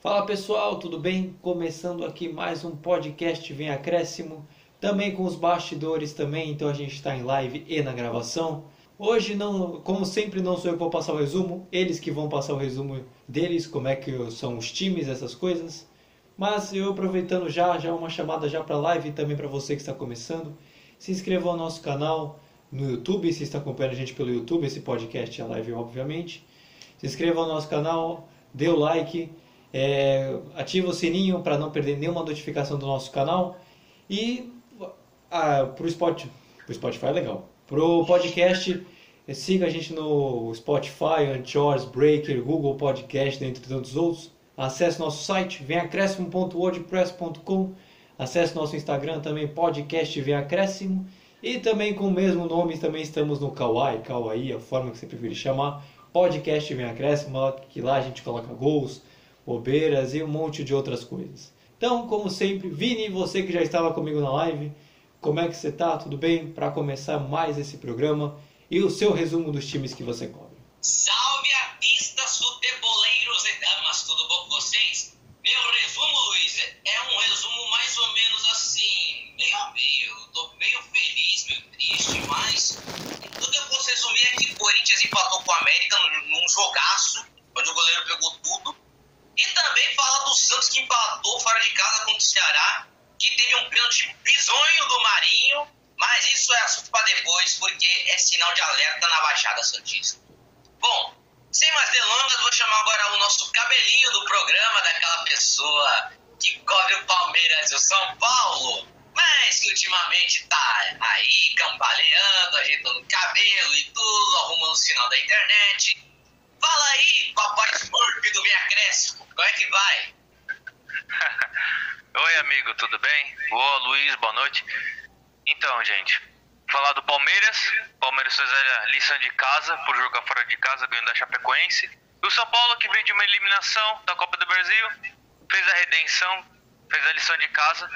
Fala pessoal, tudo bem? Começando aqui mais um podcast Vem Acréscimo, também com os bastidores também, então a gente está em live e na gravação. Hoje, não, como sempre, não sou eu que vou passar o resumo, eles que vão passar o resumo deles, como é que são os times, essas coisas. Mas eu aproveitando já, já uma chamada já para live também para você que está começando, se inscreva no nosso canal no YouTube, se está acompanhando a gente pelo YouTube, esse podcast é live obviamente. Se inscreva no nosso canal, dê o like, é, ativa o sininho para não perder nenhuma notificação do nosso canal. E ah, para o Spotify, pro Spotify é legal. Para o podcast, siga a gente no Spotify, Anchors, Breaker, Google Podcast, dentre tantos outros. Acesse nosso site, venacréscimo.wordpress.com. Acesse nosso Instagram também, podcast Vem Acréscimo. E também com o mesmo nome, também estamos no Kawaii, Kawaii, a forma que você preferir chamar. Podcast Vem Acréscimo, que lá a gente coloca gols, bobeiras e um monte de outras coisas. Então, como sempre, Vini, você que já estava comigo na live, como é que você tá? Tudo bem? Para começar mais esse programa e o seu resumo dos times que você cobre. Salve artistas, futeboleiros e damas, tudo bom com vocês? Meu resumo, Luiz, é um resumo mais ou menos assim, meio a meio. Tô meio feliz, meio triste, mas tudo eu posso resumir é que o Corinthians empatou com o América num jogaço, onde o goleiro pegou tudo. E também fala do Santos que empatou fora de casa contra o Ceará, que teve um pênalti bizonho do Marinho, mas isso é assunto para depois, porque é sinal de alerta na Baixada Santista. Bom, sem mais delongas, vou chamar agora o nosso cabelinho do programa, daquela pessoa que cobre o Palmeiras e o São Paulo, mas que ultimamente tá aí cambaleando, ajeitando cabelo e tudo, arrumando o sinal da internet. Fala aí, papai Smurf do Acréscimo, como é que vai? Oi, amigo, tudo bem? Boa, Luiz, boa noite. Então, gente, falar do Palmeiras. Palmeiras fez a lição de casa por jogar fora de casa, ganhando da Chapecoense. E o São Paulo, que veio de uma eliminação da Copa do Brasil, fez a redenção, fez a lição de casa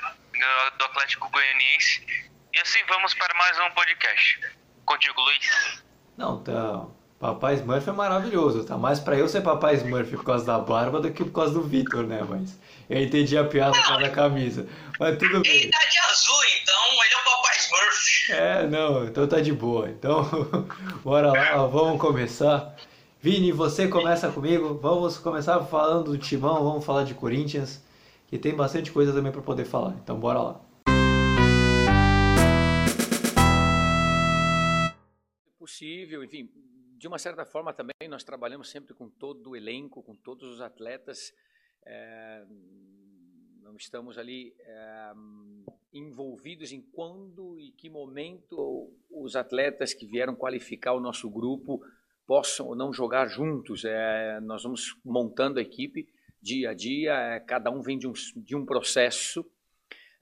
do Atlético Goianiense. E assim vamos para mais um podcast. Contigo, Luiz. Não, tá. Papai Smurf é maravilhoso, tá? Mais pra eu ser Papai Smurf por causa da barba do que por causa do Victor, né? Mas eu entendi a piada por causa da camisa. Mas tudo bem. Ele tá de azul, então ele é o Papai Smurf. É, não, então tá de boa. Então, bora lá, vamos começar. Vini, você começa comigo. Vamos começar falando do Timão, vamos falar de Corinthians, que tem bastante coisa também para poder falar. Então, bora lá. Possível, enfim, de uma certa forma também nós trabalhamos sempre com todo o elenco, com todos os atletas. É, não estamos ali é, envolvidos em quando e que momento os atletas que vieram qualificar o nosso grupo possam ou não jogar juntos. É, nós vamos montando a equipe dia a dia, é, cada um vem de um, de um processo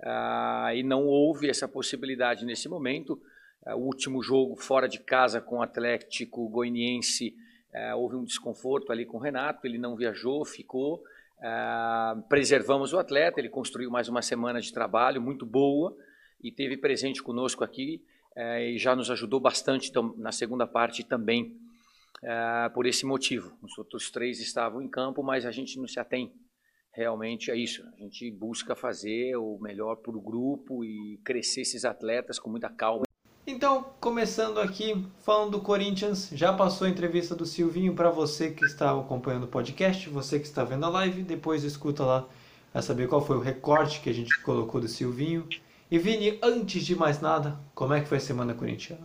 ah, e não houve essa possibilidade nesse momento. É, o último jogo fora de casa com o Atlético Goianiense, é, houve um desconforto ali com o Renato, ele não viajou, ficou. É, preservamos o atleta, ele construiu mais uma semana de trabalho muito boa e teve presente conosco aqui e já nos ajudou bastante na segunda parte também, por esse motivo. Os outros três estavam em campo, mas a gente não se atém realmente a isso. A gente busca fazer o melhor para o grupo e crescer esses atletas com muita calma. Então, começando aqui, falando do Corinthians, já passou a entrevista do Silvinho para você que está acompanhando o podcast, você que está vendo a live, depois escuta lá para saber qual foi o recorte que a gente colocou do Silvinho. E Vini, antes de mais nada, como é que foi a semana corintiana?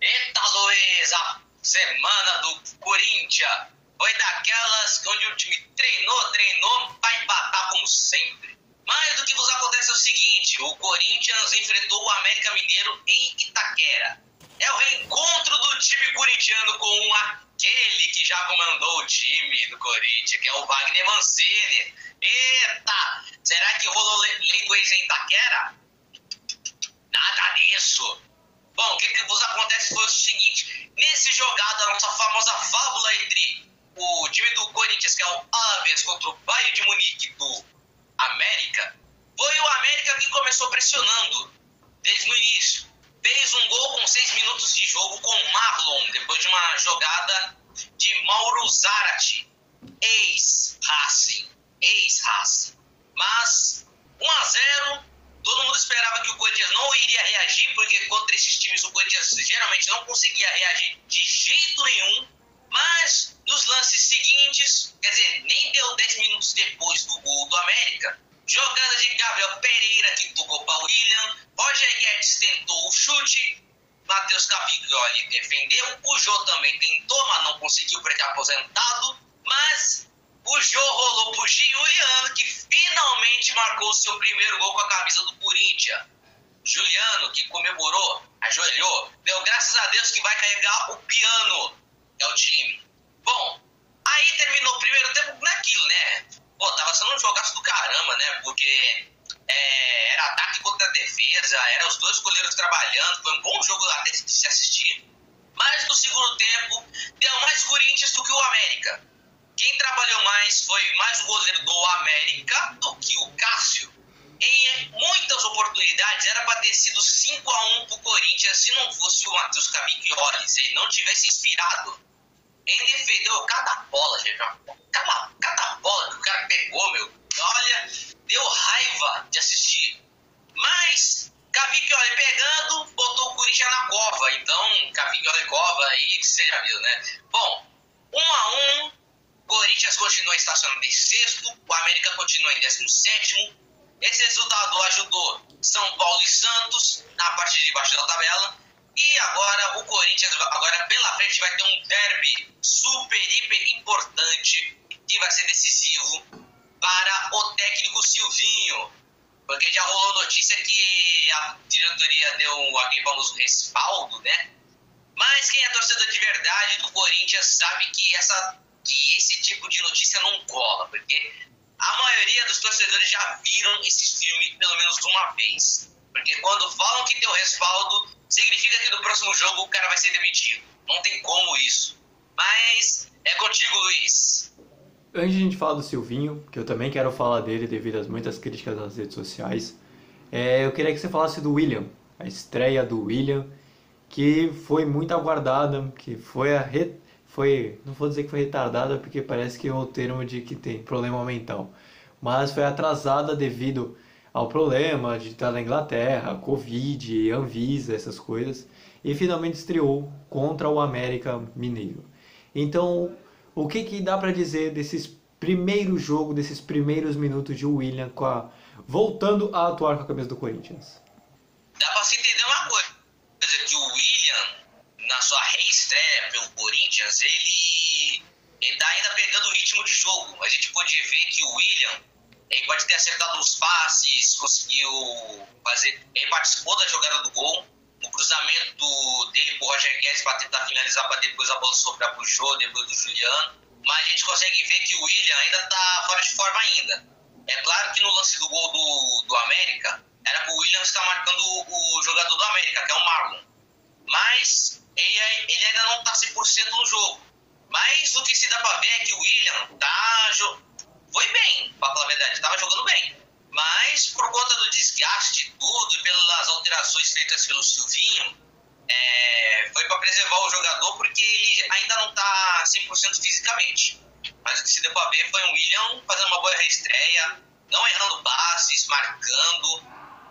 Eita, Luiz, semana do Corinthians foi daquelas onde o time treinou, treinou para empatar como sempre. Mais do que vos acontece é o seguinte: o Corinthians enfrentou o América Mineiro em Itaquera. É o reencontro do time corintiano com aquele que já comandou o time do Corinthians, que é o Wagner Mancini. Eita! Será que rolou leiguês em Itaquera? Nada disso. Bom, o que, que vos acontece foi o seguinte: nesse jogado, a nossa famosa fábula entre o time do Corinthians, que é o Aves, contra o Bayern de Munique do América, foi o América que começou pressionando desde o início. Fez um gol com seis minutos de jogo com Marlon, depois de uma jogada de Mauro Zarate, ex-Racing. ex-Haas. Mas 1 a 0 todo mundo esperava que o Corinthians não iria reagir, porque contra esses times o Corinthians geralmente não conseguia reagir de jeito nenhum. Mas nos lances seguintes, quer dizer, nem deu 10 minutos depois do gol do América, jogada de Gabriel Pereira que tocou para o William, Roger Guedes tentou o chute, Matheus Capiglioli defendeu, o Jô também tentou, mas não conseguiu porque é aposentado, mas o Jô rolou pro Juliano, que finalmente marcou seu primeiro gol com a camisa do Corinthians. Juliano, que comemorou, ajoelhou, deu graças a Deus que vai carregar o piano, é o time. Bom, aí terminou o primeiro tempo naquilo, né? Pô, tava sendo um jogaço do caramba, né? Porque é, era ataque contra defesa, eram os dois goleiros trabalhando, foi um bom jogo até de se assistir. Mas no segundo tempo, deu mais Corinthians do que o América. Quem trabalhou mais foi mais o goleiro do América do que o Cássio. Em muitas oportunidades era para ter sido 5 a 1 pro Corinthians se não fosse o Matheus Cavicchioli, se ele não tivesse inspirado. Defendeu cada bola, gente. Cada, cada bola que o cara pegou, meu. Olha, deu raiva de assistir. Mas Cavicchioli pegando, botou o Corinthians na cova. Então, Cavicchioli cova aí, você já viu, né? Bom, 1 a 1 Corinthians continua estacionando em sexto, o América continua em décimo sétimo. Esse resultado ajudou São Paulo e Santos na parte de baixo da tabela. E agora o Corinthians, agora pela frente, vai ter um derby super, hiper importante que vai ser decisivo para o técnico Silvinho. Porque já rolou notícia que a diretoria deu aquele famoso respaldo, né? Mas quem é torcedor de verdade do Corinthians sabe que essa que esse tipo de notícia não cola, porque a maioria dos torcedores já viram esse filme pelo menos uma vez. Porque quando falam que tem o respaldo, significa que no próximo jogo o cara vai ser demitido. Não tem como isso. Mas é contigo, Luiz. Antes de a gente falar do Silvinho, que eu também quero falar dele devido às muitas críticas nas redes sociais, é, eu queria que você falasse do William, a estreia do William, que foi muito aguardada, que foi a re foi, não vou dizer que foi retardada porque parece que é o termo de que tem problema mental, mas foi atrasada devido ao problema de estar na Inglaterra, Covid, Anvisa, essas coisas, e finalmente estreou contra o América Mineiro. Então, o que, que dá para dizer desses primeiros jogos, desses primeiros minutos de William com a, voltando a atuar com a cabeça do Corinthians? Dá para se entender uma coisa, que o William na sua reestreia pelo Corinthians, ele está ainda pegando o ritmo de jogo. A gente pode ver que o William ele pode ter acertado os passes, conseguiu fazer. Ele participou da jogada do gol, no cruzamento dele com o Roger Guedes para tentar finalizar, para depois a bola sobrar para o Jô, depois do Juliano. Mas a gente consegue ver que o William ainda está fora de forma ainda. É claro que no lance do gol do, do América, era para o William estar marcando o, o jogador do América, que é o Marlon. Mas ele, ele ainda não está 100% no jogo. Mas o que se dá para ver é que o William tá, foi bem, para falar a verdade, estava jogando bem. Mas por conta do desgaste de tudo e pelas alterações feitas pelo Silvinho, é, foi para preservar o jogador porque ele ainda não está 100% fisicamente. Mas o que se deu para ver foi o William fazendo uma boa reestreia, não errando passes, marcando,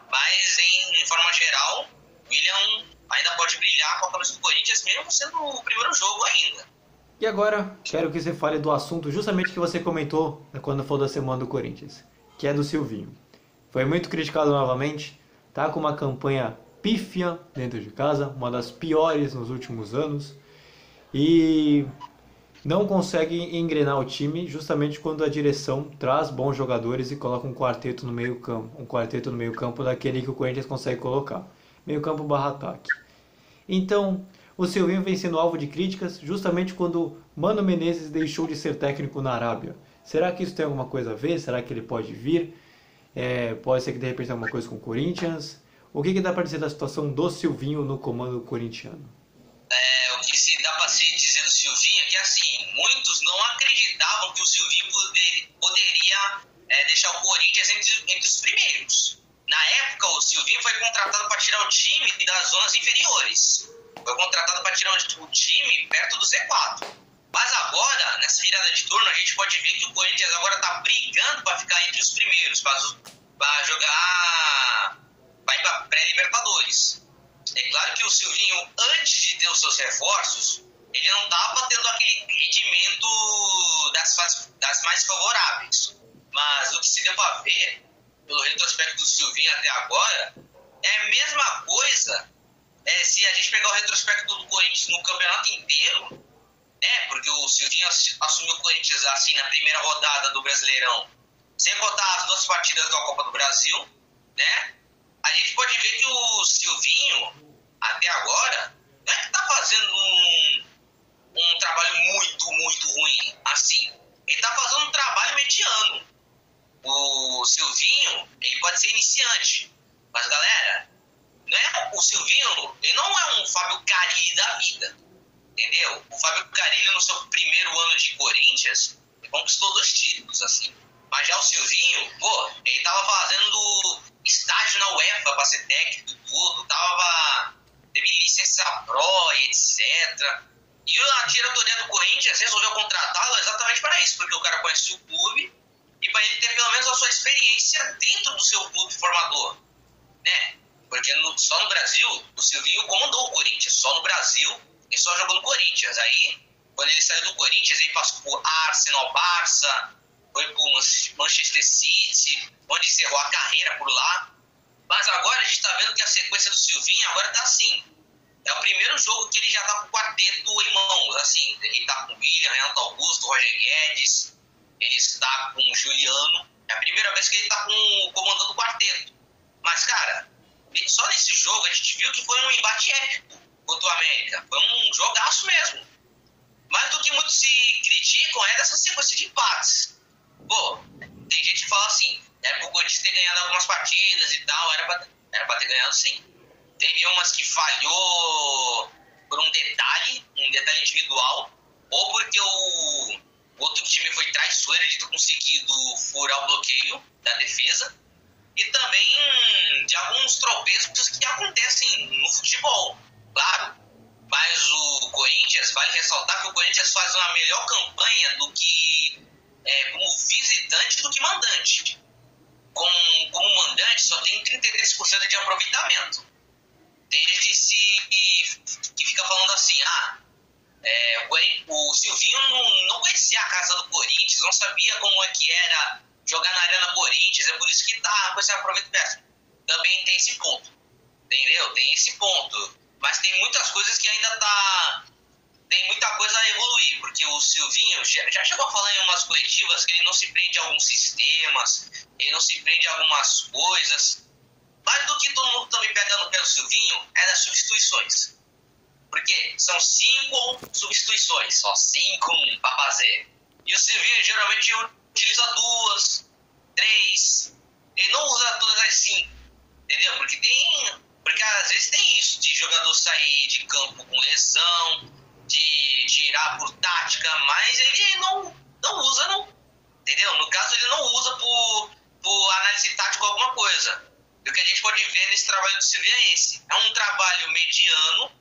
mas em, em forma geral, William ainda pode brilhar com a camisa do Corinthians, mesmo sendo o primeiro jogo ainda. E agora, quero que você fale do assunto justamente que você comentou quando falou da semana do Corinthians, que é do Silvinho. Foi muito criticado novamente, tá com uma campanha pífia dentro de casa, uma das piores nos últimos anos, e não consegue engrenar o time justamente quando a direção traz bons jogadores e coloca um quarteto no meio campo, um quarteto no meio campo daquele que o Corinthians consegue colocar, meio campo barra ataque. Então, o Silvinho vem sendo alvo de críticas justamente quando Mano Menezes deixou de ser técnico na Arábia. Será que isso tem alguma coisa a ver? Será que ele pode vir? É, pode ser que de repente tenha alguma coisa com o Corinthians? O que, que dá para dizer da situação do Silvinho no comando corintiano? É, o que se dá para se dizer do Silvinho é que assim, muitos não acreditavam que o Silvinho poder, poderia é, deixar o Corinthians entre, entre os primeiros. Na época, o Silvinho foi contratado para tirar o time das zonas inferiores. Foi contratado para tirar o time perto do Z4. Mas agora, nessa virada de turno, a gente pode ver que o Corinthians agora está brigando para ficar entre os primeiros, para jogar. vai para pré-Libertadores. É claro que o Silvinho, antes de ter os seus reforços, ele não estava tendo aquele rendimento das, das mais favoráveis. Mas o que se deu para ver, pelo retrospecto do Silvinho até agora, é a mesma coisa é, se a gente pegar o retrospecto do Corinthians no campeonato inteiro, né? Porque o Silvinho assumiu o Corinthians assim na primeira rodada do Brasileirão, sem botar as duas partidas da Copa do Brasil, né? A gente pode ver que o Silvinho, até agora, não é que tá fazendo um, um trabalho muito, muito ruim, assim. Ele tá fazendo um trabalho mediano. O Silvinho, ele pode ser iniciante, mas galera, né? O Silvinho, ele não é um Fábio Carilli da vida, entendeu? O Fábio Carilli, no seu primeiro ano de Corinthians, conquistou dois títulos, assim. Mas já o Silvinho, pô, ele tava fazendo estágio na UEFA pra ser técnico e tudo, tava. teve licença pro e etc. E a diretoria do Corinthians resolveu contratá-lo exatamente para isso, porque o cara conhece o clube e para ele ter pelo menos a sua experiência dentro do seu clube formador, né? Porque no, só no Brasil, o Silvinho comandou o Corinthians. Só no Brasil, ele só jogou no Corinthians. Aí, quando ele saiu do Corinthians, ele passou por Arsenal, Barça, foi por Manchester City, onde encerrou a carreira por lá. Mas agora a gente está vendo que a sequência do Silvinho agora está assim. É o primeiro jogo que ele já está com o quarteto em mãos. Assim, ele está com o William, Renato Augusto, Roger Guedes, ele está com o Juliano. É a primeira vez que ele está com, comandando o quarteto. Mas, cara, só nesse jogo a gente viu que foi um embate épico contra o América. Foi um jogaço mesmo. Mas do que muitos se criticam é dessa sequência de empates. Pô, tem gente que fala assim, era pro Corinthians ter ganhado algumas partidas e tal, era pra, era pra ter ganhado sim. Teve umas que falhou por um detalhe, um detalhe individual, ou porque o, o outro time foi traiçoeiro de ter conseguido furar o bloqueio da defesa, e também de alguns tropeços que acontecem no futebol, claro. Mas o Corinthians, vale ressaltar que o Corinthians faz uma melhor campanha do que é, como visitante do que mandante. Como, como mandante, só tem 33% de aproveitamento. Tem gente que, se, que fica falando assim, ah, é, o, o Silvinho não, não conhecia a casa do Corinthians, não sabia como é que era jogar na Arena Corinthians, é por isso que tá com esse aproveitamento. Também tem esse ponto, entendeu? Tem esse ponto. Mas tem muitas coisas que ainda tá. Tem muita coisa a evoluir, porque o Silvinho já chegou a falar em umas coletivas que ele não se prende a alguns sistemas, ele não se prende a algumas coisas. Mais do que todo mundo também pegando pelo Silvinho é das substituições. Porque são cinco substituições, só cinco para fazer. E o Silvinho geralmente utiliza duas, três. Ele não usa todas as cinco. Entendeu? Porque tem. Porque às vezes tem isso, de jogador sair de campo com lesão, de tirar por tática, mas ele não, não usa, não. Entendeu? No caso, ele não usa por, por análise tática alguma coisa. E o que a gente pode ver nesse trabalho do Silvio é esse. É um trabalho mediano,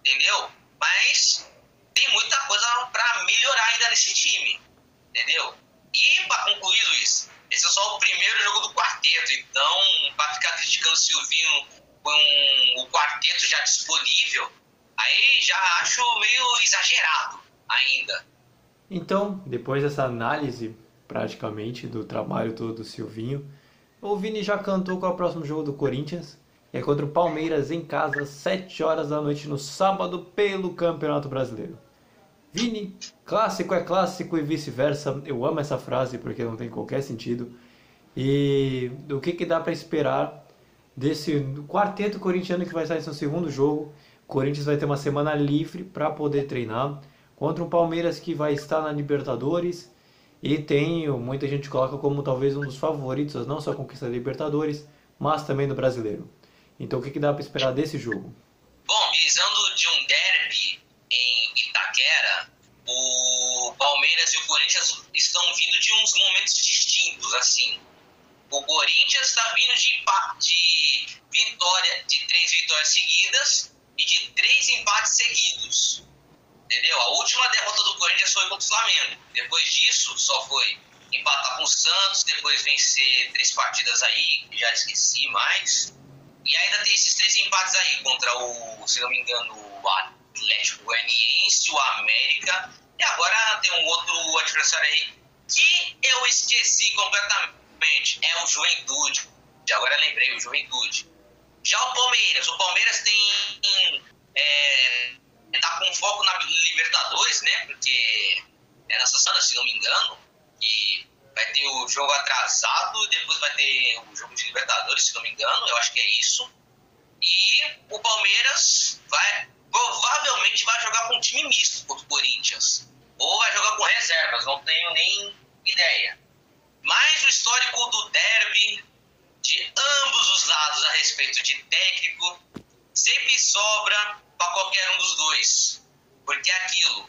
entendeu? Mas tem muita coisa para melhorar ainda nesse time, entendeu? E para concluir, Luiz, esse é só o primeiro jogo do quarteto, então para ficar criticando o Silvinho com o quarteto já disponível, aí já acho meio exagerado ainda. Então, depois dessa análise praticamente do trabalho todo do Silvinho, o Vini já cantou qual é o próximo jogo do Corinthians. É contra o Palmeiras em casa, 7 horas da noite no sábado, pelo Campeonato Brasileiro. Vini, clássico é clássico e vice-versa. Eu amo essa frase porque não tem qualquer sentido. E o que, que dá para esperar desse quarteto corintiano que vai sair no seu segundo jogo? O Corinthians vai ter uma semana livre para poder treinar contra um Palmeiras que vai estar na Libertadores e tem muita gente coloca como talvez um dos favoritos, não só a conquista da Libertadores, mas também do Brasileiro. Então o que, que dá para esperar desse jogo? Bom, visando de um derby Itaquera, o Palmeiras e o Corinthians estão vindo de uns momentos distintos, assim. O Corinthians está vindo de, de vitória, de três vitórias seguidas e de três empates seguidos. Entendeu? A última derrota do Corinthians foi contra o Flamengo. Depois disso, só foi empatar com o Santos, depois vencer três partidas aí, já esqueci mais. E ainda tem esses três empates aí contra o, se não me engano, o Atlético Goianiense, o América. E agora tem um outro adversário aí que eu esqueci completamente. É o Juventude. Agora lembrei, o Juventude. Já o Palmeiras. O Palmeiras tem. É, tá com foco na Libertadores, né? Porque é nessa semana, se não me engano. E vai ter o jogo atrasado, depois vai ter o jogo de Libertadores, se não me engano, eu acho que é isso. E o Palmeiras vai provavelmente vai jogar com um time misto contra o Corinthians. Ou vai jogar com reservas, não tenho nem ideia. Mas o histórico do derby, de ambos os lados a respeito de técnico, sempre sobra para qualquer um dos dois. Porque é aquilo,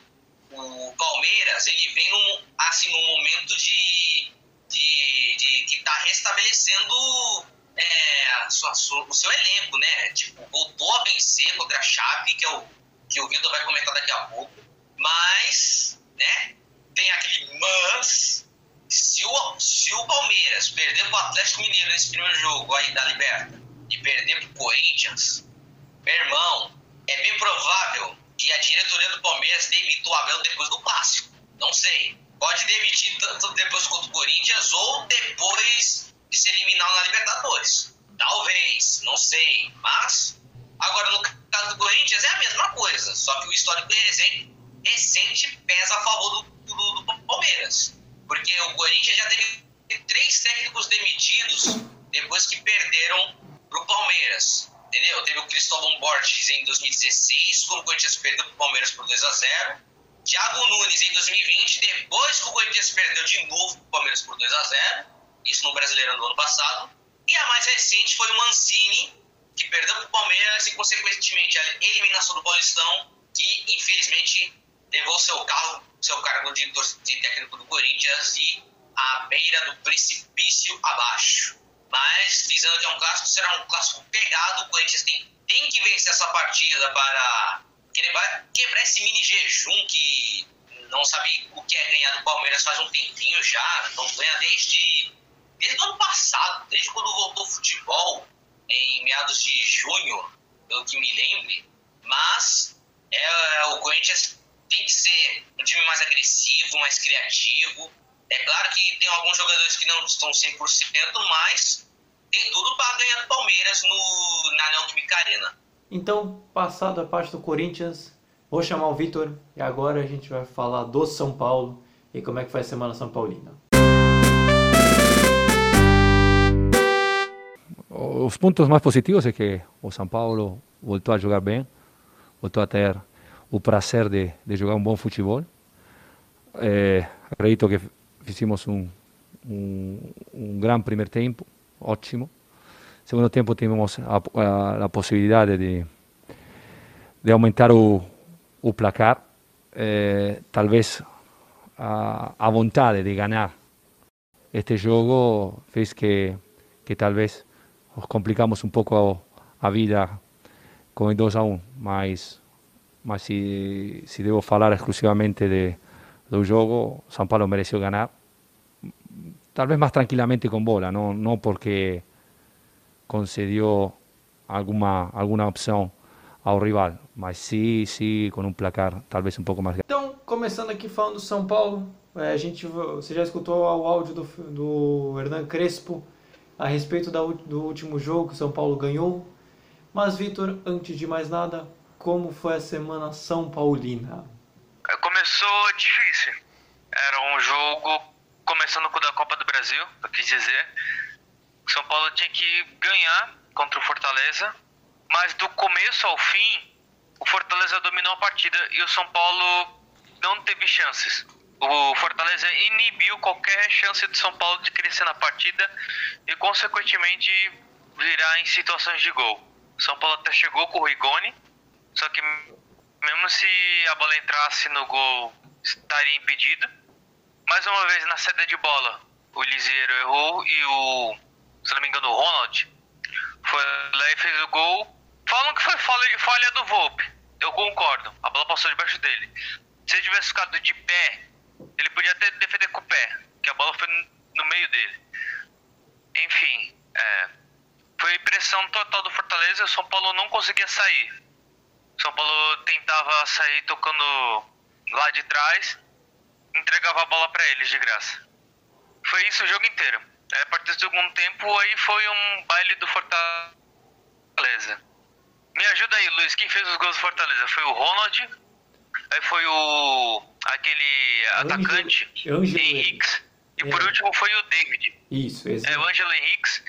o Palmeiras ele vem num, assim, num momento de, de, de que está restabelecendo é, sua, sua, o seu elenco, né? Tipo, voltou a vencer contra a Chape, que, é o, que o Vitor vai comentar daqui a pouco. Mas, né? Tem aquele mas. Se o, se o Palmeiras perder para o Atlético Mineiro nesse primeiro jogo aí da Liberta e perder para o Corinthians, meu irmão, é bem provável que a diretoria do Palmeiras demita o Abel depois do clássico. Não sei. Pode demitir tanto depois contra o Corinthians ou depois de se eliminar na Libertadores. Talvez, não sei. Mas, agora no caso do Corinthians é a mesma coisa. Só que o histórico recente pesa a favor do, do, do Palmeiras. Porque o Corinthians já teve três técnicos demitidos depois que perderam para o Palmeiras. Entendeu? Teve o Cristóvão Borges em 2016, quando o Corinthians perdeu para o Palmeiras por 2 a 0 Thiago Nunes em 2020, depois que o Corinthians perdeu de novo para o Palmeiras por 2 a 0 isso no Brasileirão do ano passado. E a mais recente foi o Mancini, que perdeu para o Palmeiras e, consequentemente, a eliminação do Paulistão, que infelizmente levou seu carro, seu cargo de, de técnico do Corinthians e à beira do precipício abaixo. Mas, visando que é um clássico, será um clássico pegado. O Corinthians tem, tem que vencer essa partida para quebrar esse mini jejum que não sabe o que é ganhar do Palmeiras faz um tempinho já. Não ganha desde, desde o ano passado, desde quando voltou o futebol, em meados de junho, pelo que me lembre. Mas é, o Corinthians tem que ser um time mais agressivo, mais criativo é claro que tem alguns jogadores que não estão 100%, mas tem tudo para ganhar do Palmeiras no, na Neoquímica Arena. Então, passado a parte do Corinthians, vou chamar o Vitor e agora a gente vai falar do São Paulo e como é que foi a Semana São Paulina. Os pontos mais positivos é que o São Paulo voltou a jogar bem, voltou a ter o prazer de, de jogar um bom futebol. É, acredito que hicimos un, un, un, gran primer tiempo, ótimo. Segundo tempo tivemos a, a, a possibilidade de, aumentar o, o placar, eh, talvez a, a vontade de ganhar este jogo fez que, que talvez complicamos um pouco a vida com o 2 a 1, mas, mas se, se devo falar exclusivamente de, do jogo, São Paulo mereceu ganhar, talvez mais tranquilamente com bola, não, não porque concedeu alguma, alguma opção ao rival, mas sim, sim, com um placar talvez um pouco mais. Então, começando aqui falando do São Paulo, é, a gente, você já escutou o áudio do, do Hernan Crespo a respeito da, do último jogo que o São Paulo ganhou. Mas, Vitor, antes de mais nada, como foi a semana São Paulina? Começou difícil. Era um jogo, começando com o da Copa do Brasil, eu quis dizer. São Paulo tinha que ganhar contra o Fortaleza, mas do começo ao fim, o Fortaleza dominou a partida e o São Paulo não teve chances. O Fortaleza inibiu qualquer chance do São Paulo de crescer na partida e, consequentemente, virar em situações de gol. São Paulo até chegou com o Rigoni, só que mesmo se a bola entrasse no gol, estaria impedido. Mais uma vez na saída de bola, o Liseiro errou e o, se não me engano, o Ronald foi lá e fez o gol. Falam que foi falha, falha do Volpe, eu concordo. A bola passou debaixo dele. Se ele tivesse ficado de pé, ele podia até defender com o pé, que a bola foi no meio dele. Enfim, é, foi pressão total do Fortaleza. O São Paulo não conseguia sair. São Paulo tentava sair tocando lá de trás, entregava a bola para eles de graça. Foi isso o jogo inteiro. Aí, a partir do segundo tempo, aí foi um baile do Fortaleza. Me ajuda aí, Luiz. Quem fez os gols do Fortaleza? Foi o Ronald. Aí foi o. aquele atacante Ângelo Henriques. E por É. último foi o David. Isso, esse- É o Ângelo Henriques.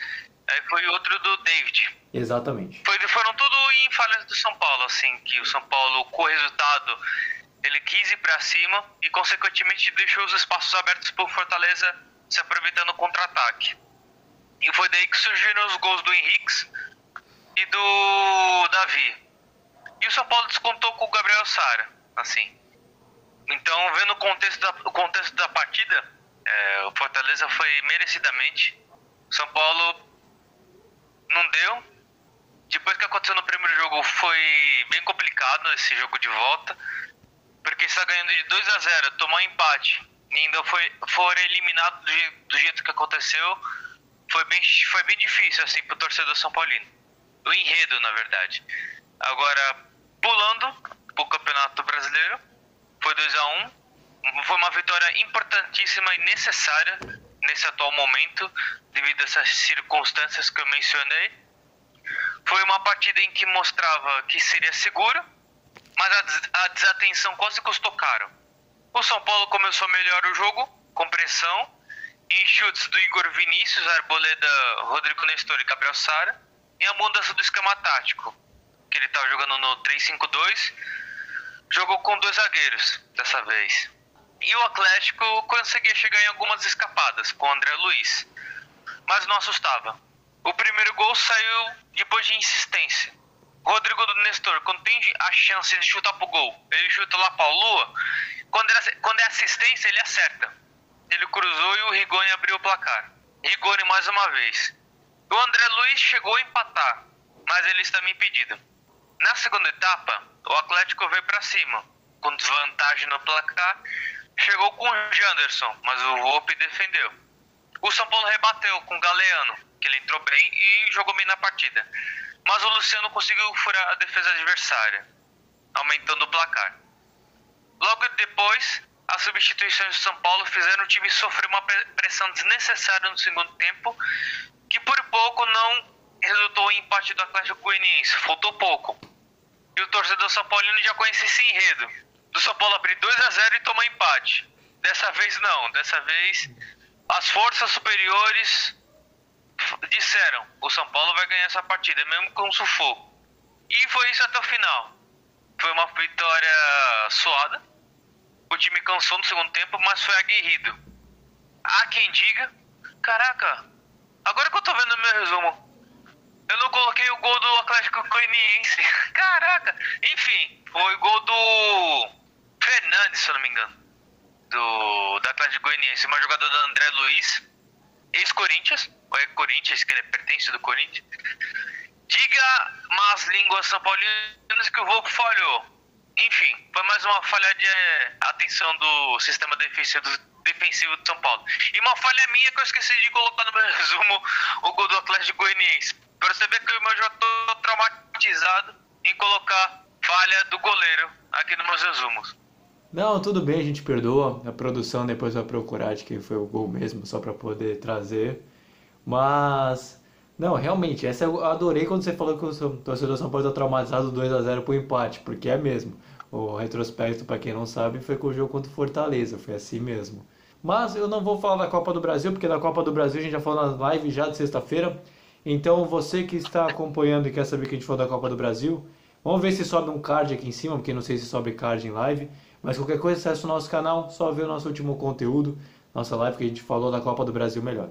Aí foi outro do David. exatamente. Foi, foram tudo em falhas do São Paulo, assim, que o São Paulo, com o resultado, ele quis ir pra cima e, consequentemente, deixou os espaços abertos pro Fortaleza se aproveitando o contra-ataque. E foi daí que surgiram os gols do Henriques e do Davi. E o São Paulo descontou com o Gabriel Sara, assim. Então, vendo o contexto da, o contexto da partida, é, o Fortaleza foi merecidamente. São Paulo não deu, depois que aconteceu no primeiro jogo foi bem complicado esse jogo de volta, porque está ganhando de 2 a 0, tomou um empate e ainda foi for eliminado do, do jeito que aconteceu, foi bem foi bem difícil assim pro torcedor são paulino. O enredo, na verdade. Agora pulando pro Campeonato Brasileiro, foi 2 a 1. Foi uma vitória importantíssima e necessária nesse atual momento, devido a essas circunstâncias que eu mencionei. Foi uma partida em que mostrava que seria seguro, mas a, des- a desatenção quase custou caro. O São Paulo começou melhor o jogo, com pressão, em chutes do Igor Vinícius, Arboleda, Rodrigo Nestor e Gabriel Sara, e a mudança do esquema tático, que ele estava jogando no 3-5-2, jogou com dois zagueiros dessa vez. E o Atlético conseguia chegar em algumas escapadas com o André Luiz, mas não assustava. O primeiro gol saiu depois de insistência. Rodrigo do Nestor, quando tem a chance de chutar pro gol, ele chuta lá pra lua. Quando é, quando é assistência, ele acerta. Ele cruzou e o Rigoni abriu o placar. Rigoni mais uma vez. O André Luiz chegou a empatar, mas ele está impedido. Na segunda etapa, o Atlético veio para cima, com desvantagem no placar. Chegou com o Janderson, mas o Volpe defendeu. O São Paulo rebateu com o Galeano, que ele entrou bem e jogou bem na partida. Mas o Luciano conseguiu furar a defesa adversária, aumentando o placar. Logo depois, as substituições do São Paulo fizeram o time sofrer uma pre- pressão desnecessária no segundo tempo, que por pouco não resultou em empate do Atlético Goianiense. Faltou pouco. E o torcedor São Paulino já conhecia esse enredo. Do São Paulo abrir 2 a 0 e tomar empate. Dessa vez não. Dessa vez as forças superiores disseram: o São Paulo vai ganhar essa partida, mesmo com sufoco. E foi isso até o final. Foi uma vitória suada. O time cansou no segundo tempo, mas foi aguerrido. Há quem diga: caraca, agora que eu tô vendo o meu resumo, eu não coloquei o gol do Atlético Goianiense. Caraca! Enfim, foi gol do Fernandes, se eu não me engano. Do, do Atlético Goianiense. Uma jogada do André Luiz, ex-Corinthians. Ou é Corinthians, que ele pertence do Corinthians. Diga más línguas são paulinas que o Volpo falhou. Enfim, foi mais uma falha de eh, atenção do sistema defensivo, defensivo de São Paulo. E uma falha minha que eu esqueci de colocar no meu resumo o gol do Atlético Goianiense. Ver que eu já tô traumatizado em colocar falha do goleiro aqui nos meus resumos. Não, tudo bem, a gente perdoa. A produção depois vai procurar de quem foi o gol mesmo, só para poder trazer. Mas, não, realmente, essa eu adorei quando você falou que o torcedor São Paulo está traumatizado 2 a 0 pro empate, porque é mesmo. O retrospecto, para quem não sabe, foi com o jogo contra o Fortaleza, foi assim mesmo. Mas eu não vou falar da Copa do Brasil, porque da Copa do Brasil a gente já falou na live já de sexta-feira. Então, você que está acompanhando e quer saber o que a gente falou da Copa do Brasil, vamos ver se sobe um card aqui em cima, porque não sei se sobe card em live. Mas qualquer coisa, acesse o nosso canal, só ver o nosso último conteúdo, nossa live que a gente falou da Copa do Brasil melhor.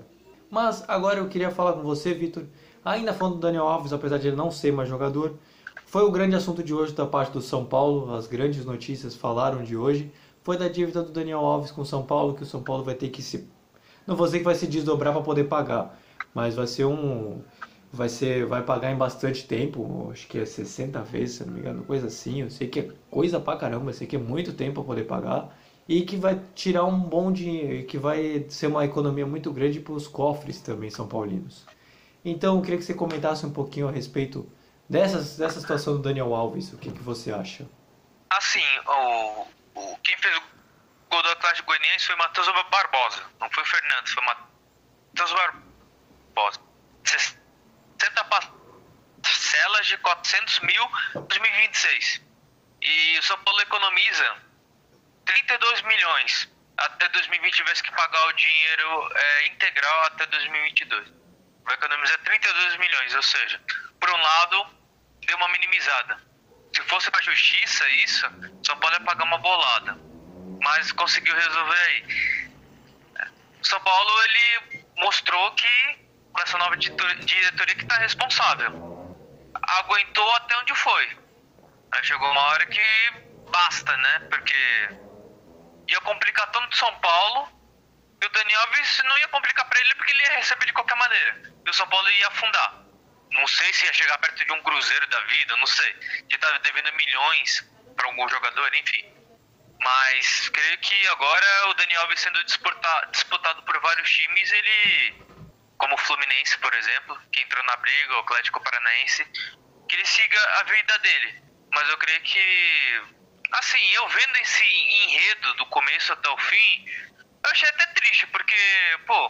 Mas agora eu queria falar com você, Vitor, ainda falando do Daniel Alves, apesar de ele não ser mais jogador, foi o grande assunto de hoje da parte do São Paulo, as grandes notícias falaram de hoje, foi da dívida do Daniel Alves com o São Paulo, que o São Paulo vai ter que se... Não vou dizer que vai se desdobrar para poder pagar, mas vai ser um... vai ser vai pagar em bastante tempo, acho que é 60 vezes, se não me engano, coisa assim. Eu sei que é coisa pra caramba, eu sei que é muito tempo para poder pagar e que vai tirar um bom dinheiro, que vai ser uma economia muito grande para os cofres também são paulinos. Então, eu queria que você comentasse um pouquinho a respeito dessa, dessa situação do Daniel Alves, o que, que você acha? Assim, o, o, quem fez o gol do Atlético Goianiense foi Matheus Barbosa, não foi o Fernandes, foi Matheus Barbosa. 60 parcelas de 400 mil em 2026. E o São Paulo economiza 32 milhões até 2020 tivesse que pagar o dinheiro é, integral até 2022. Vai economizar 32 milhões, ou seja, por um lado, deu uma minimizada. Se fosse para a justiça isso, São Paulo ia pagar uma bolada. Mas conseguiu resolver aí. São Paulo ele mostrou que com essa nova diretoria que está responsável. Aguentou até onde foi. Aí chegou uma hora que basta, né? Porque ia complicar tanto São Paulo e o Daniel Alves não ia complicar para ele porque ele ia receber de qualquer maneira. E o São Paulo ia afundar. Não sei se ia chegar perto de um Cruzeiro da vida, não sei. De estar tá devendo milhões para algum jogador, enfim. Mas creio que agora o Daniel Alves sendo disputado por vários times, ele, como o Fluminense, por exemplo, que entrou na briga, o Atlético Paranaense, que ele siga a vida dele. Mas eu creio que assim, eu vendo esse enredo do começo até o fim, eu achei até triste, porque, pô,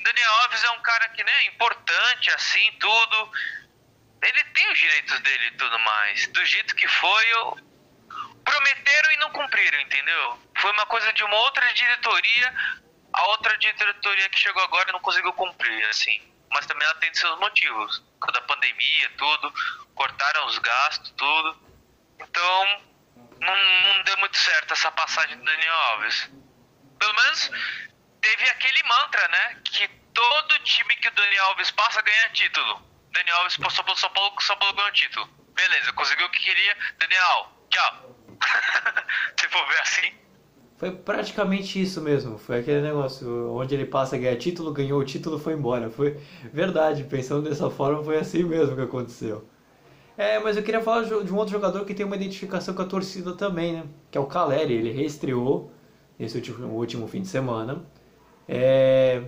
Daniel Alves é um cara que, né, importante, assim, tudo. Ele tem os direitos dele e tudo mais. Do jeito que foi, eu... prometeram e não cumpriram, entendeu? Foi uma coisa de uma outra diretoria, a outra diretoria que chegou agora não conseguiu cumprir, assim. Mas também ela tem seus motivos. Da pandemia, tudo, cortaram os gastos, tudo. Então, não, não deu muito certo essa passagem do Daniel Alves. Pelo menos teve aquele mantra, né? Que todo time que o Daniel Alves passa ganha título. Daniel Alves passou pelo São Paulo, São Paulo ganhou título. Beleza, conseguiu o que queria. Daniel, tchau. Se for ver assim. Foi praticamente isso mesmo. Foi aquele negócio onde ele passa, ganha título, ganhou o título, foi embora. Foi verdade, pensando dessa forma, foi assim mesmo que aconteceu. É, mas eu queria falar de um outro jogador que tem uma identificação com a torcida também, né? Que é o Caleri. Ele reestreou nesse último, último fim de semana. É,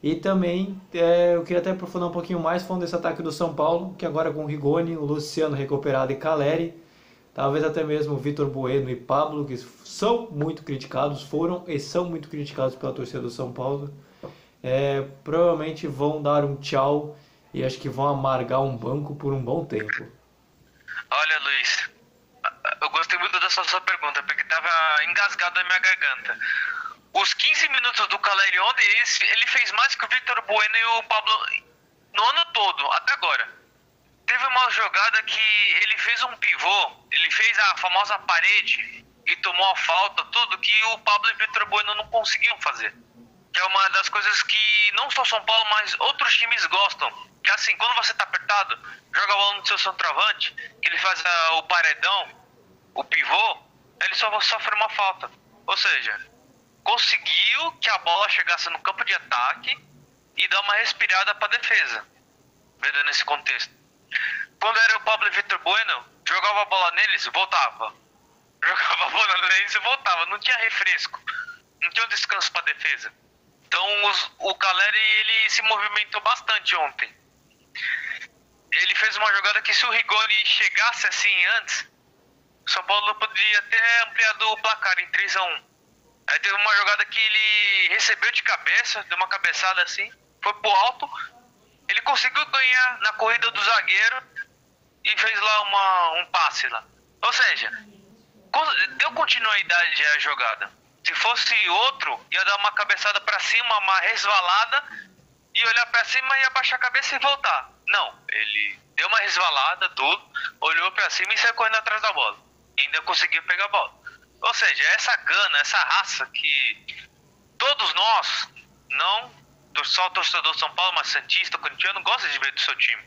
e também é, eu queria até aprofundar um pouquinho mais falando desse ataque do São Paulo, que agora com o Rigoni, o Luciano recuperado e Caleri, talvez até mesmo Vitor Bueno e Pablo, que são muito criticados, foram e são muito criticados pela torcida do São Paulo, é, provavelmente vão dar um tchau e acho que vão amargar um banco por um bom tempo. Olha, Luiz, eu gostei muito dessa sua pergunta, porque estava engasgado na minha garganta. Os 15 minutos do Caleri ontem, ele fez mais que o Victor Bueno e o Pablo no ano todo, até agora. Teve uma jogada que ele fez um pivô, ele fez a famosa parede e tomou a falta, tudo que o Pablo e o Victor Bueno não conseguiam fazer. Que é uma das coisas que não só São Paulo, mas outros times gostam que assim, quando você tá apertado, joga a bola no seu centroavante, que ele faz a, o paredão, o pivô, ele só sofre uma falta. Ou seja, conseguiu que a bola chegasse no campo de ataque e dar uma respirada para defesa. Vendo nesse contexto. Quando era o Pablo Vitor Bueno, jogava a bola neles, voltava. Jogava a bola neles e voltava. Não tinha refresco. Não tinha um descanso para defesa. Então os, o Caleri ele se movimentou bastante ontem ele fez uma jogada que se o Rigoni chegasse assim antes, o São Paulo poderia ter ampliado o placar em 3 a 1 Aí teve uma jogada que ele recebeu de cabeça, deu uma cabeçada assim, foi pro alto, ele conseguiu ganhar na corrida do zagueiro e fez lá uma, um passe lá. Ou seja, deu continuidade à jogada. Se fosse outro, ia dar uma cabeçada para cima, uma resvalada e olhar para cima e abaixar a cabeça e voltar. Não, ele deu uma resvalada, tudo, olhou para cima e saiu correndo atrás da bola. E ainda conseguiu pegar a bola. Ou seja, essa gana, essa raça que todos nós, não só o torcedor São Paulo, mas Santista, Corintiano, gosta de ver do seu time,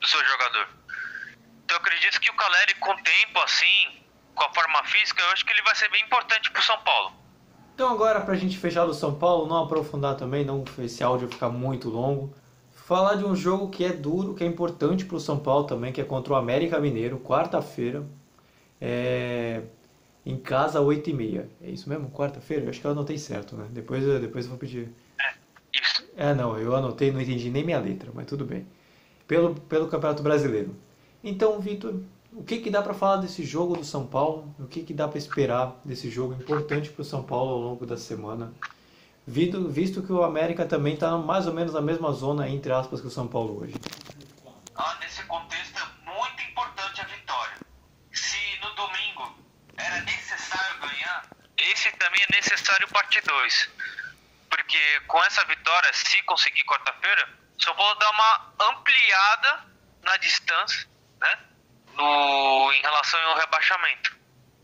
do seu jogador. Então eu acredito que o Caleri, com o tempo assim, com a forma física, eu acho que ele vai ser bem importante pro São Paulo. Então agora, pra gente fechar do São Paulo, não aprofundar também, não esse áudio ficar muito longo falar de um jogo que é duro, que é importante para o São Paulo também, que é contra o América Mineiro, quarta-feira, é... em casa, 8h30. É isso mesmo? Quarta-feira? Eu acho que eu anotei certo, né? Depois, depois eu vou pedir. Isso. É, não, eu anotei, não entendi nem minha letra, mas tudo bem. Pelo, pelo Campeonato Brasileiro. Então, Vitor, o que, que dá para falar desse jogo do São Paulo? O que, que dá para esperar desse jogo importante para o São Paulo ao longo da semana? Visto, visto que o América também está mais ou menos na mesma zona, entre aspas, que o São Paulo hoje. Ah, nesse contexto é muito importante a vitória. Se no domingo era necessário ganhar, esse também é necessário parte 2. Porque com essa vitória, se conseguir quarta-feira, São Paulo dá uma ampliada na distância, né? No, em relação ao rebaixamento.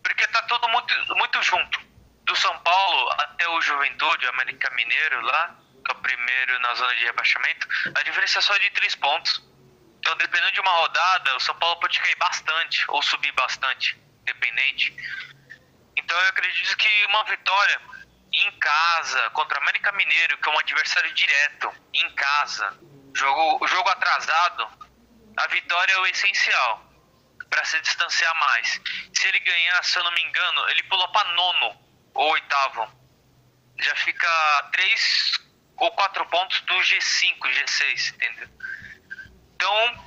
Porque tá todo muito, muito junto do São Paulo até o Juventude, América Mineiro lá, que é o primeiro na zona de rebaixamento, a diferença é só de três pontos. Então, dependendo de uma rodada, o São Paulo pode cair bastante ou subir bastante, dependente. Então, eu acredito que uma vitória em casa contra o América Mineiro, que é um adversário direto, em casa, jogo, jogo atrasado, a vitória é o essencial para se distanciar mais. Se ele ganhar, se eu não me engano, ele pulou para nono ou oitavo. Já fica três ou quatro pontos do G5, G6, entendeu? Então,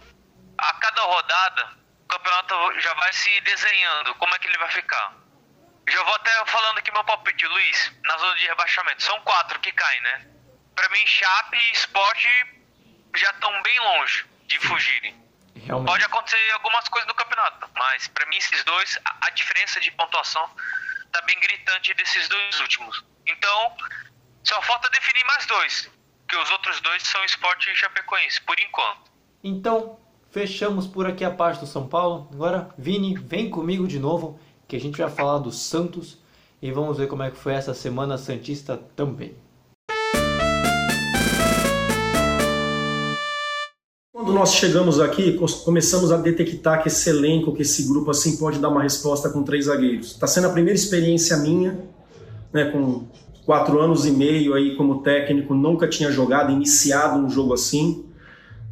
a cada rodada, o campeonato já vai se desenhando, como é que ele vai ficar. Já vou até falando aqui meu palpite, Luiz, na zona de rebaixamento. São quatro que caem, né? Pra mim, Chape e Sport já estão bem longe de fugirem. Realmente. Pode acontecer algumas coisas no campeonato, mas pra mim esses dois, a, a diferença de pontuação tá bem gritante desses dois últimos. Então, só falta definir mais dois, que os outros dois são Sport e Chapecoense, por enquanto. Então, fechamos por aqui a parte do São Paulo. Agora, Vini, vem comigo de novo, que a gente vai falar do Santos e vamos ver como é que foi essa semana santista também. Quando nós chegamos aqui, começamos a detectar que esse elenco, que esse grupo assim pode dar uma resposta com três zagueiros. Está sendo a primeira experiência minha, né, com quatro anos e meio aí como técnico, nunca tinha jogado, iniciado um jogo assim.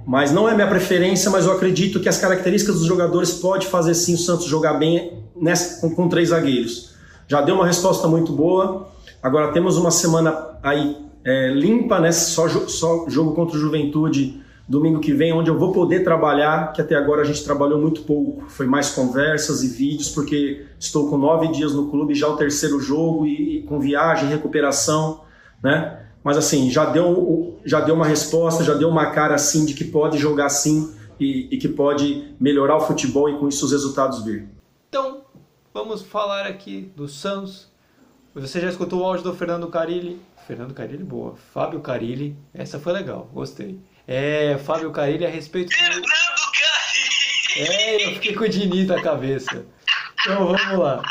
Mas não é minha preferência, mas eu acredito que as características dos jogadores pode fazer sim o Santos jogar bem nessa, com, com três zagueiros. Já deu uma resposta muito boa. Agora temos uma semana aí é, limpa, né? Só, só jogo contra o Juventude domingo que vem, onde eu vou poder trabalhar, que até agora a gente trabalhou muito pouco. Foi mais conversas e vídeos, porque estou com nove dias no clube, já o terceiro jogo, e, e com viagem, recuperação, né? Mas assim, já deu, já deu uma resposta, já deu uma cara assim de que pode jogar sim e, e que pode melhorar o futebol e com isso os resultados vir. Então, vamos falar aqui do Santos. Você já escutou o áudio do Fernando Carilli? Fernando Carilli, boa. Fábio Carilli, essa foi legal, gostei. É, Fábio Carilli a respeito do... Fernando Carilli! É, eu fiquei com o Diniz na cabeça. Então vamos lá.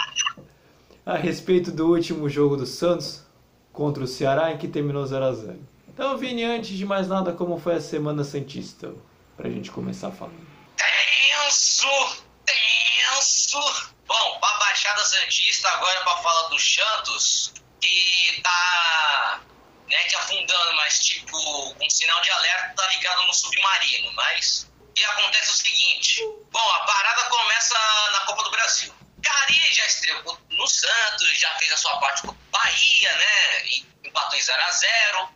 A respeito do último jogo do Santos contra o Ceará, em que terminou 0x0. Então, Vini, antes de mais nada, como foi a Semana Santista? Pra gente começar falando. Tenso! Tenso! Bom, pra Baixada Santista, agora pra falar do Santos, que tá né, que afundando, mas tipo, com sinal de alerta tá ligado no submarino. Mas que acontece é o seguinte: bom, a parada começa na Copa do Brasil. Cari já estreou no Santos, já fez a sua parte com Bahia, né? Empatou em 0 a 0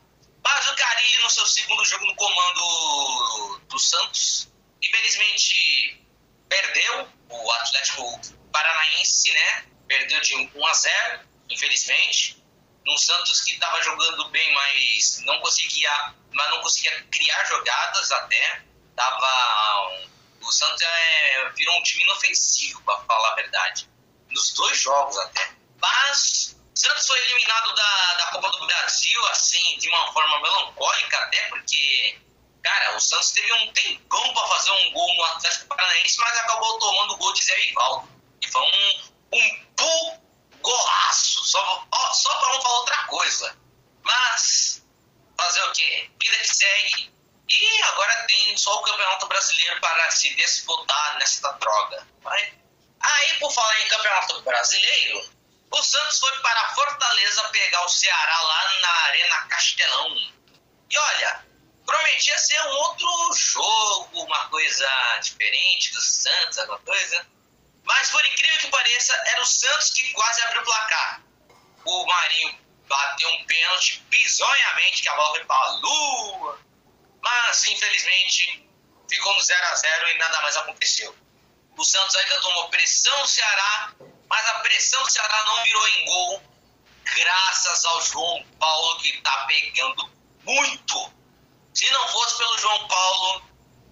Mas o Cari, no seu segundo jogo no comando do Santos, infelizmente perdeu o Atlético Paranaense, né? Perdeu de 1 a 0 infelizmente num Santos que estava jogando bem, mas não conseguia, mas não conseguia criar jogadas até. Tava, o Santos é, virou um time inofensivo, para falar a verdade. Nos dois jogos até. Mas Santos foi eliminado da, da Copa do Brasil, assim, de uma forma melancólica até, porque, cara, o Santos teve um tempão para fazer um gol no Atlético Paranaense, mas acabou tomando o gol de Zé Ivaldo. E foi um, um pulo golaço, só, só para não falar outra coisa. Mas, fazer o quê? Vida que segue. E agora tem só o Campeonato Brasileiro para se disputar nessa droga. Aí, por falar em Campeonato Brasileiro, o Santos foi para Fortaleza pegar o Ceará lá na Arena Castelão. E olha, prometia ser um outro jogo, uma coisa diferente do Santos, alguma coisa. Mas por incrível que pareça, era o Santos que quase abriu o placar. O Marinho bateu um pênalti bizonhamente, que a bola foi para a lua. Mas, infelizmente, ficou no 0 a 0 e nada mais aconteceu. O Santos ainda tomou pressão do Ceará, mas a pressão do Ceará não virou em gol, graças ao João Paulo que está pegando muito. Se não fosse pelo João Paulo,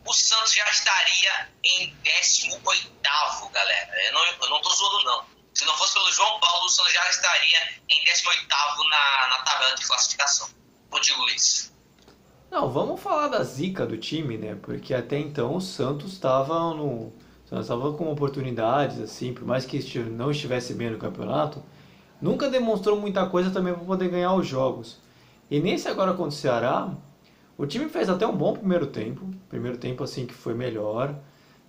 o Santos já estaria em 18, galera. Eu não, eu não tô zoando, não. Se não fosse pelo João Paulo, o Santos já estaria em 18 na, na tabela de classificação. Contigo, Luiz. Não, vamos falar da zica do time, né? Porque até então o Santos estava no. estava com oportunidades, assim, por mais que não estivesse bem no campeonato, nunca demonstrou muita coisa também para poder ganhar os jogos. E nesse agora contra o Ceará, o time fez até um bom primeiro tempo, primeiro tempo assim que foi melhor.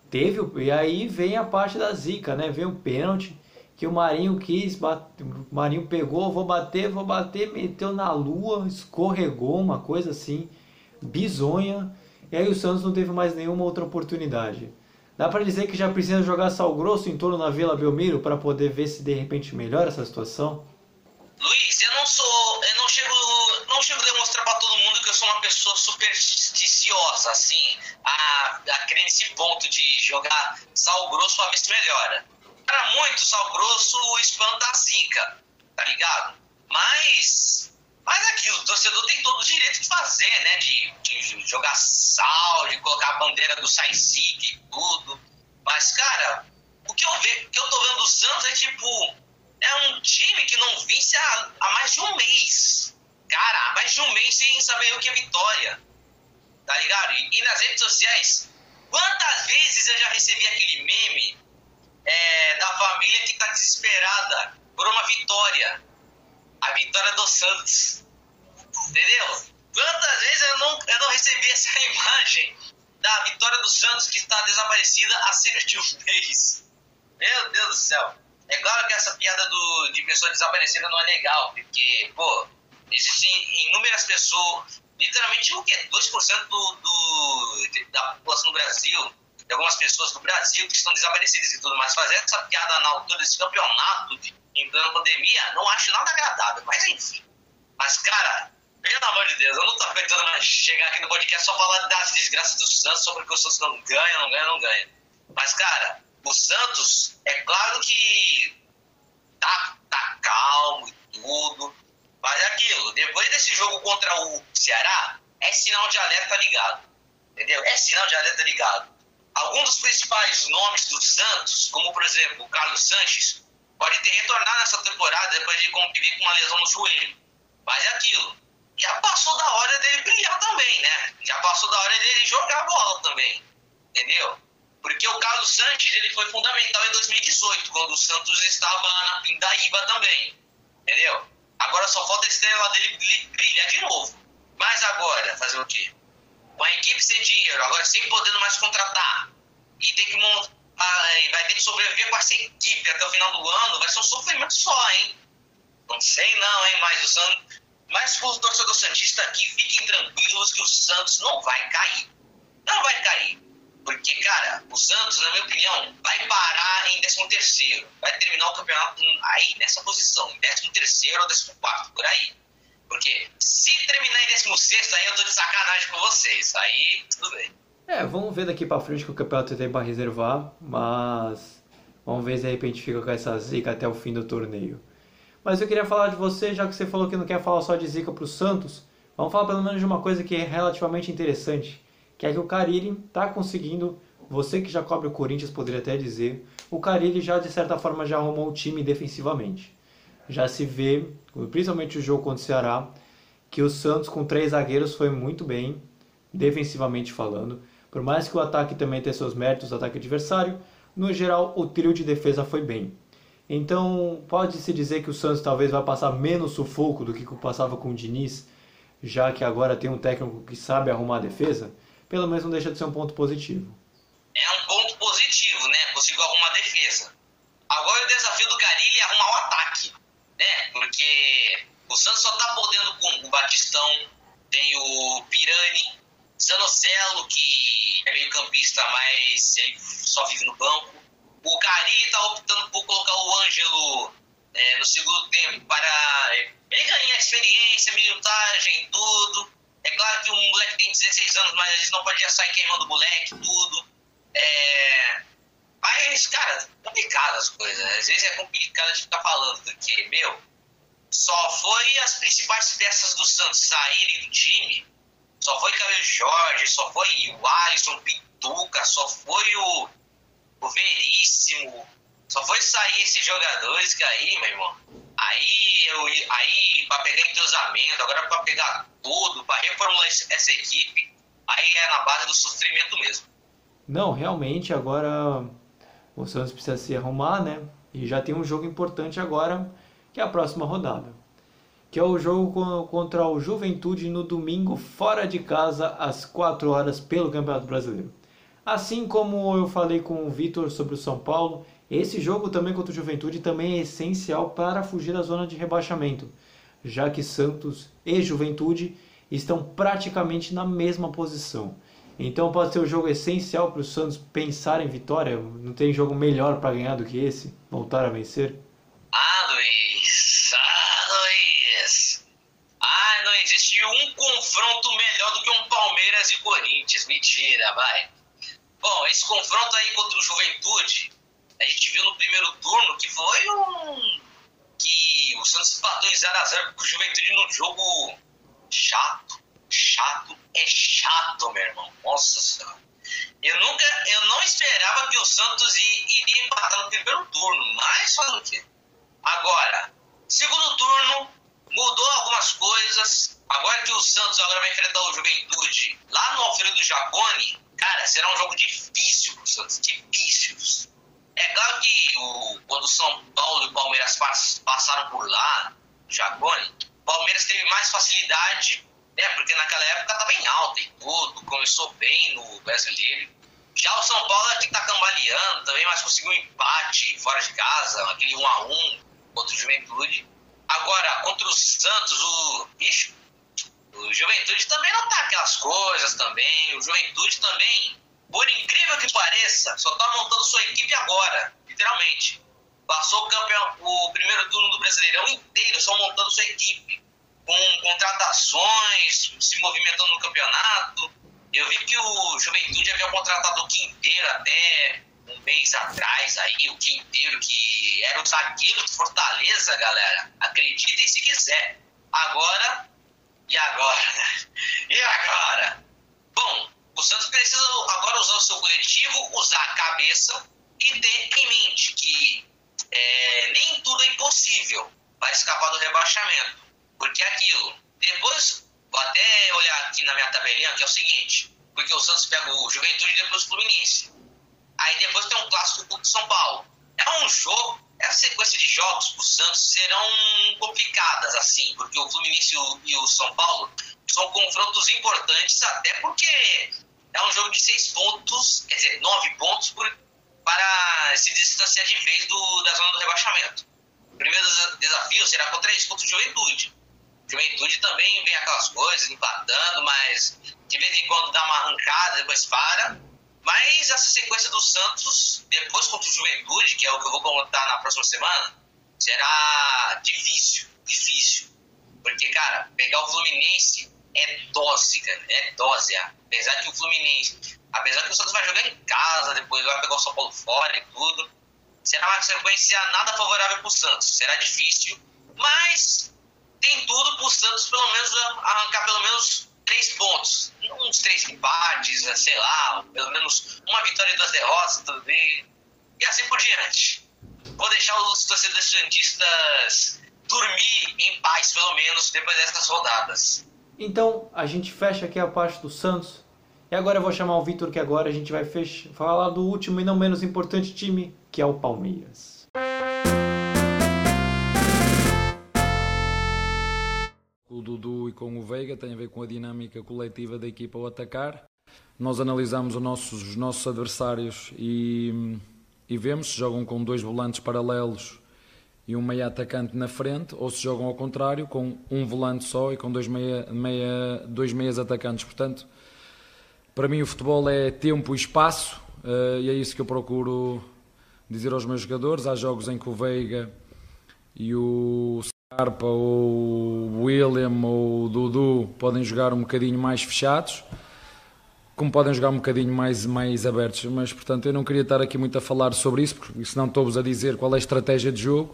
Teve e aí vem a parte da zica, né? Vem o pênalti que o Marinho quis, bate, o Marinho pegou, vou bater, vou bater, meteu na lua, escorregou, uma coisa assim, bizonha. E aí o Santos não teve mais nenhuma outra oportunidade. Dá para dizer que já precisa jogar sal grosso em torno na Vila Belmiro para poder ver se de repente melhora essa situação? Luiz, eu não sou, eu não chego, não chego a demonstrar para todo mundo que eu sou uma pessoa supersticiosa, assim, a, a crer nesse ponto de jogar sal grosso para ver se melhora. Para muito, sal grosso espanta a zica, tá ligado? Mas, mas aquilo, o torcedor tem todo o direito de fazer, né? De, de jogar sal, de colocar a bandeira do sai e tudo. Mas, cara, o que eu, ve, o que eu tô vendo do Santos é tipo é um time que não vence há, há mais de um mês. Cara, há mais de um mês sem saber o que é vitória. Tá ligado? E, e nas redes sociais, quantas vezes eu já recebi aquele meme é, da família que tá desesperada por uma vitória? A vitória do Santos. Entendeu? Quantas vezes eu não, eu não recebi essa imagem da vitória do Santos que está desaparecida há cerca de um mês? Meu Deus do céu. É claro que essa piada do, de pessoa desaparecida não é legal, porque, pô, existem inúmeras pessoas, literalmente o quê? 2% do, do, da população do Brasil, de algumas pessoas do Brasil que estão desaparecidas e tudo mais. Fazer essa piada na altura desse campeonato, de, em plena pandemia, não acho nada agradável, mas enfim. Mas, cara, pelo amor de Deus, eu não tô aguentando mais chegar aqui no podcast só falar das desgraças do Santos, sobre que o Santos não ganha, não ganha, não ganha. Mas, cara, o Santos, é claro que tá, tá calmo e tudo, mas é aquilo, depois desse jogo contra o Ceará, é sinal de alerta ligado. Entendeu? É sinal de alerta ligado. Alguns dos principais nomes do Santos, como por exemplo o Carlos Sanches, pode ter retornado nessa temporada depois de conviver com uma lesão no joelho. Mas é aquilo. Já passou da hora dele brilhar também, né? Já passou da hora dele jogar bola também. Entendeu? Porque o Carlos Santos ele foi fundamental em 2018, quando o Santos estava na Pindaíba também. Entendeu? Agora só falta a estrela dele brilhar de novo. Mas agora, fazer o quê? Com a equipe sem dinheiro, agora sem podendo mais contratar, e tem que montar, vai ter que sobreviver com essa equipe até o final do ano, vai ser um sofrimento só, hein? Não sei não, hein? Mas o Santos. Mas para o torcedor Santista aqui, fiquem tranquilos que o Santos não vai cair. Não vai cair. Porque, cara, o Santos, na minha opinião, vai parar em 13 terceiro. Vai terminar o campeonato aí, nessa posição, em 13 terceiro ou 14 quarto, por aí. Porque se terminar em 16 aí eu tô de sacanagem com vocês. Aí, tudo bem. É, vamos ver daqui pra frente que o campeonato tem pra reservar, mas vamos ver se de repente fica com essa zica até o fim do torneio. Mas eu queria falar de você, já que você falou que não quer falar só de zica pro Santos, vamos falar pelo menos de uma coisa que é relativamente interessante que é que o Carilli está conseguindo, você que já cobre o Corinthians poderia até dizer, o Carilli já de certa forma já arrumou o time defensivamente. Já se vê, principalmente o jogo contra o Ceará, que o Santos com três zagueiros foi muito bem, defensivamente falando. Por mais que o ataque também tenha seus méritos, o ataque adversário, no geral o trio de defesa foi bem. Então pode-se dizer que o Santos talvez vai passar menos sufoco do que passava com o Diniz, já que agora tem um técnico que sabe arrumar a defesa pelo menos não deixa de ser um ponto positivo. É um ponto positivo, né? Conseguiu alguma defesa. Agora o desafio do Carilli é arrumar o ataque, né? Porque o Santos só tá podendo com o Batistão, tem o Pirani, Zanocelo, que é meio campista, mas ele só vive no banco. O Gari está optando por colocar o Ângelo é, no segundo tempo para ele ganhar experiência, minutagem, tudo. Moleque tem 16 anos, mas eles não podiam sair queimando o moleque, tudo. É... Mas, cara, complicado as coisas. Às vezes é complicado de ficar falando, porque, meu, só foi as principais peças do Santos saírem do time. Só foi Caio Jorge, só foi o Alisson, Pituca, só foi o, o Veríssimo. Só foi sair esses jogadores que aí, meu irmão. Aí, eu, aí para pegar entrosamento, agora para pegar tudo, para reformular essa equipe, aí é na base do sofrimento mesmo. Não, realmente agora o Santos precisa se arrumar, né? E já tem um jogo importante agora, que é a próxima rodada. Que é o jogo contra o Juventude no domingo, fora de casa, às 4 horas, pelo Campeonato Brasileiro. Assim como eu falei com o Vitor sobre o São Paulo, esse jogo também contra o Juventude também é essencial para fugir da zona de rebaixamento, já que Santos e Juventude estão praticamente na mesma posição. Então pode ser um jogo essencial para o Santos pensar em vitória. Não tem jogo melhor para ganhar do que esse? Voltar a vencer? Ah, Luiz! Ah, Luiz! Ah, não existe um confronto melhor do que um Palmeiras e Corinthians. Mentira, vai. Bom, esse confronto aí contra o Juventude, a gente viu no primeiro turno que foi um. que o Santos empatou em 0x0 com o Juventude num jogo chato chato é chato, meu irmão. Nossa senhora. Eu nunca, eu não esperava que o Santos iria empatar no primeiro turno, mas faz o quê? Agora, segundo turno, mudou algumas coisas. Agora que o Santos agora vai enfrentar o Juventude lá no Alfredo Jacone, cara, será um jogo difícil pro Santos, difícil. É claro que o, quando São Paulo e o Palmeiras passaram por lá, Jacone, o Palmeiras teve mais facilidade é, porque naquela época estava em alta e tudo, começou bem no brasileiro. Já o São Paulo aqui tá cambaleando também, mas conseguiu um empate fora de casa, aquele 1 a 1 contra o Juventude. Agora, contra o Santos, o. Ixi, o Juventude também não tá aquelas coisas também. O Juventude também, por incrível que pareça, só tá montando sua equipe agora, literalmente. Passou o, campeão, o primeiro turno do Brasileirão inteiro só montando sua equipe com contratações, se movimentando no campeonato. Eu vi que o Juventude havia contratado o Quinteiro até um mês atrás aí, o Quinteiro, que era o zagueiro do Fortaleza, galera. Acreditem se quiser. Agora, e agora? E agora? Bom, o Santos precisa agora usar o seu coletivo, usar a cabeça e ter em mente que é, nem tudo é impossível para escapar do rebaixamento. Porque é aquilo. Depois, vou até olhar aqui na minha tabelinha, que é o seguinte. Porque o Santos pega o Juventude e depois o Fluminense. Aí depois tem um clássico com o São Paulo. É um jogo, essa sequência de jogos para o Santos serão complicadas, assim, porque o Fluminense e o, e o São Paulo são confrontos importantes, até porque é um jogo de seis pontos, quer dizer, nove pontos por, para se distanciar de vez do, da zona do rebaixamento. O primeiro desafio será contra isso, contra Juventude. Juventude também vem aquelas coisas, empatando, mas de vez em quando dá uma arrancada, depois para. Mas essa sequência do Santos, depois contra o Juventude, que é o que eu vou comentar na próxima semana, será difícil, difícil. Porque, cara, pegar o Fluminense é dose, cara, é dose. Apesar que o Fluminense, apesar que o Santos vai jogar em casa, depois vai pegar o São Paulo fora e tudo, será uma sequência nada favorável para o Santos. Será difícil, mas tem tudo para o Santos pelo menos arrancar pelo menos três pontos. Uns três empates, sei lá, pelo menos uma vitória e duas derrotas também. E assim por diante. Vou deixar os torcedores santistas dormir em paz, pelo menos, depois dessas rodadas. Então, a gente fecha aqui a parte do Santos. E agora eu vou chamar o Vitor, que agora a gente vai fechar, falar do último e não menos importante time, que é o Palmeiras. o Dudu e com o Veiga, tem a ver com a dinâmica coletiva da equipa ao atacar. Nós analisamos os nossos, os nossos adversários e, e vemos se jogam com dois volantes paralelos e um meia atacante na frente, ou se jogam ao contrário, com um volante só e com dois, meia, meia, dois meias atacantes. Portanto, Para mim, o futebol é tempo e espaço, uh, e é isso que eu procuro dizer aos meus jogadores. Há jogos em que o Veiga e o Scarpa ou o William ou o Dudu podem jogar um bocadinho mais fechados, como podem jogar um bocadinho mais, mais abertos. Mas, portanto, eu não queria estar aqui muito a falar sobre isso, porque senão estou-vos a dizer qual é a estratégia de jogo.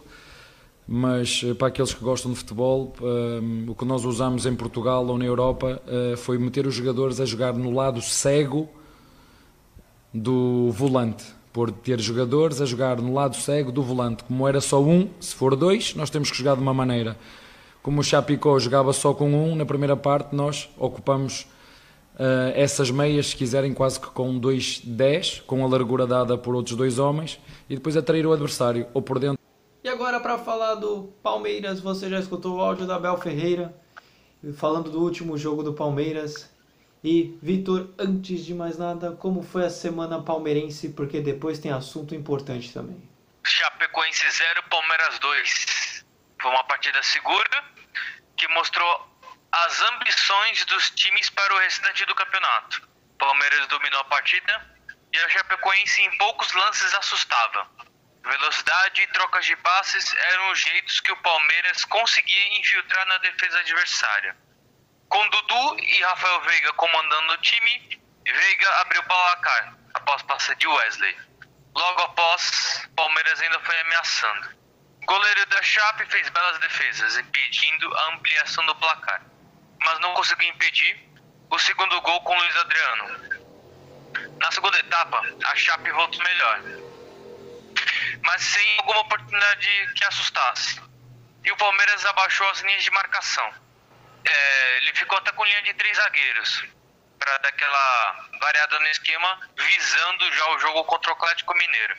Mas eh, para aqueles que gostam de futebol, um, eh, o que nós usamos em Portugal ou na Europa uh, foi meter os jogadores a jogar no lado cego do volante por ter jogadores a jogar no lado cego do volante. Como era só um, se for dois, nós temos que jogar de uma maneira. Como o Chapicó jogava só com um, na primeira parte nós ocupamos uh, essas meias, se quiserem, quase que com dois dez, com a largura dada por outros dois homens, e depois atrair o adversário, ou por dentro. E agora para falar do Palmeiras, você já escutou o áudio da Abel Ferreira, falando do último jogo do Palmeiras, e, Vitor, antes de mais nada, como foi a semana palmeirense? Porque depois tem assunto importante também. Chapecoense 0, Palmeiras 2. Foi uma partida segura que mostrou as ambições dos times para o restante do campeonato. Palmeiras dominou a partida e a Chapecoense em poucos lances assustava. Velocidade e trocas de passes eram os jeitos que o Palmeiras conseguia infiltrar na defesa adversária. Com Dudu e Rafael Veiga comandando o time, Veiga abriu o placar após passe de Wesley. Logo após, Palmeiras ainda foi ameaçando. O goleiro da Chape fez belas defesas, impedindo a ampliação do placar, mas não conseguiu impedir o segundo gol com Luiz Adriano. Na segunda etapa, a Chape voltou melhor, mas sem alguma oportunidade que assustasse. E o Palmeiras abaixou as linhas de marcação é, ele ficou até com linha de três zagueiros para dar aquela variada no esquema, visando já o jogo contra o Atlético Mineiro.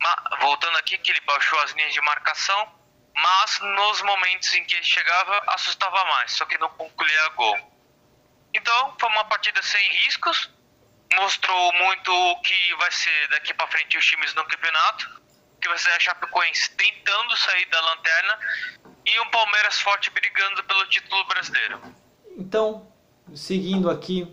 Mas, voltando aqui, que ele baixou as linhas de marcação, mas nos momentos em que ele chegava, assustava mais, só que não concluía gol. Então, foi uma partida sem riscos, mostrou muito o que vai ser daqui para frente os times no campeonato, que vai ser a Chapecoense tentando sair da lanterna e o Palmeiras forte brigando pelo título brasileiro. Então, seguindo aqui,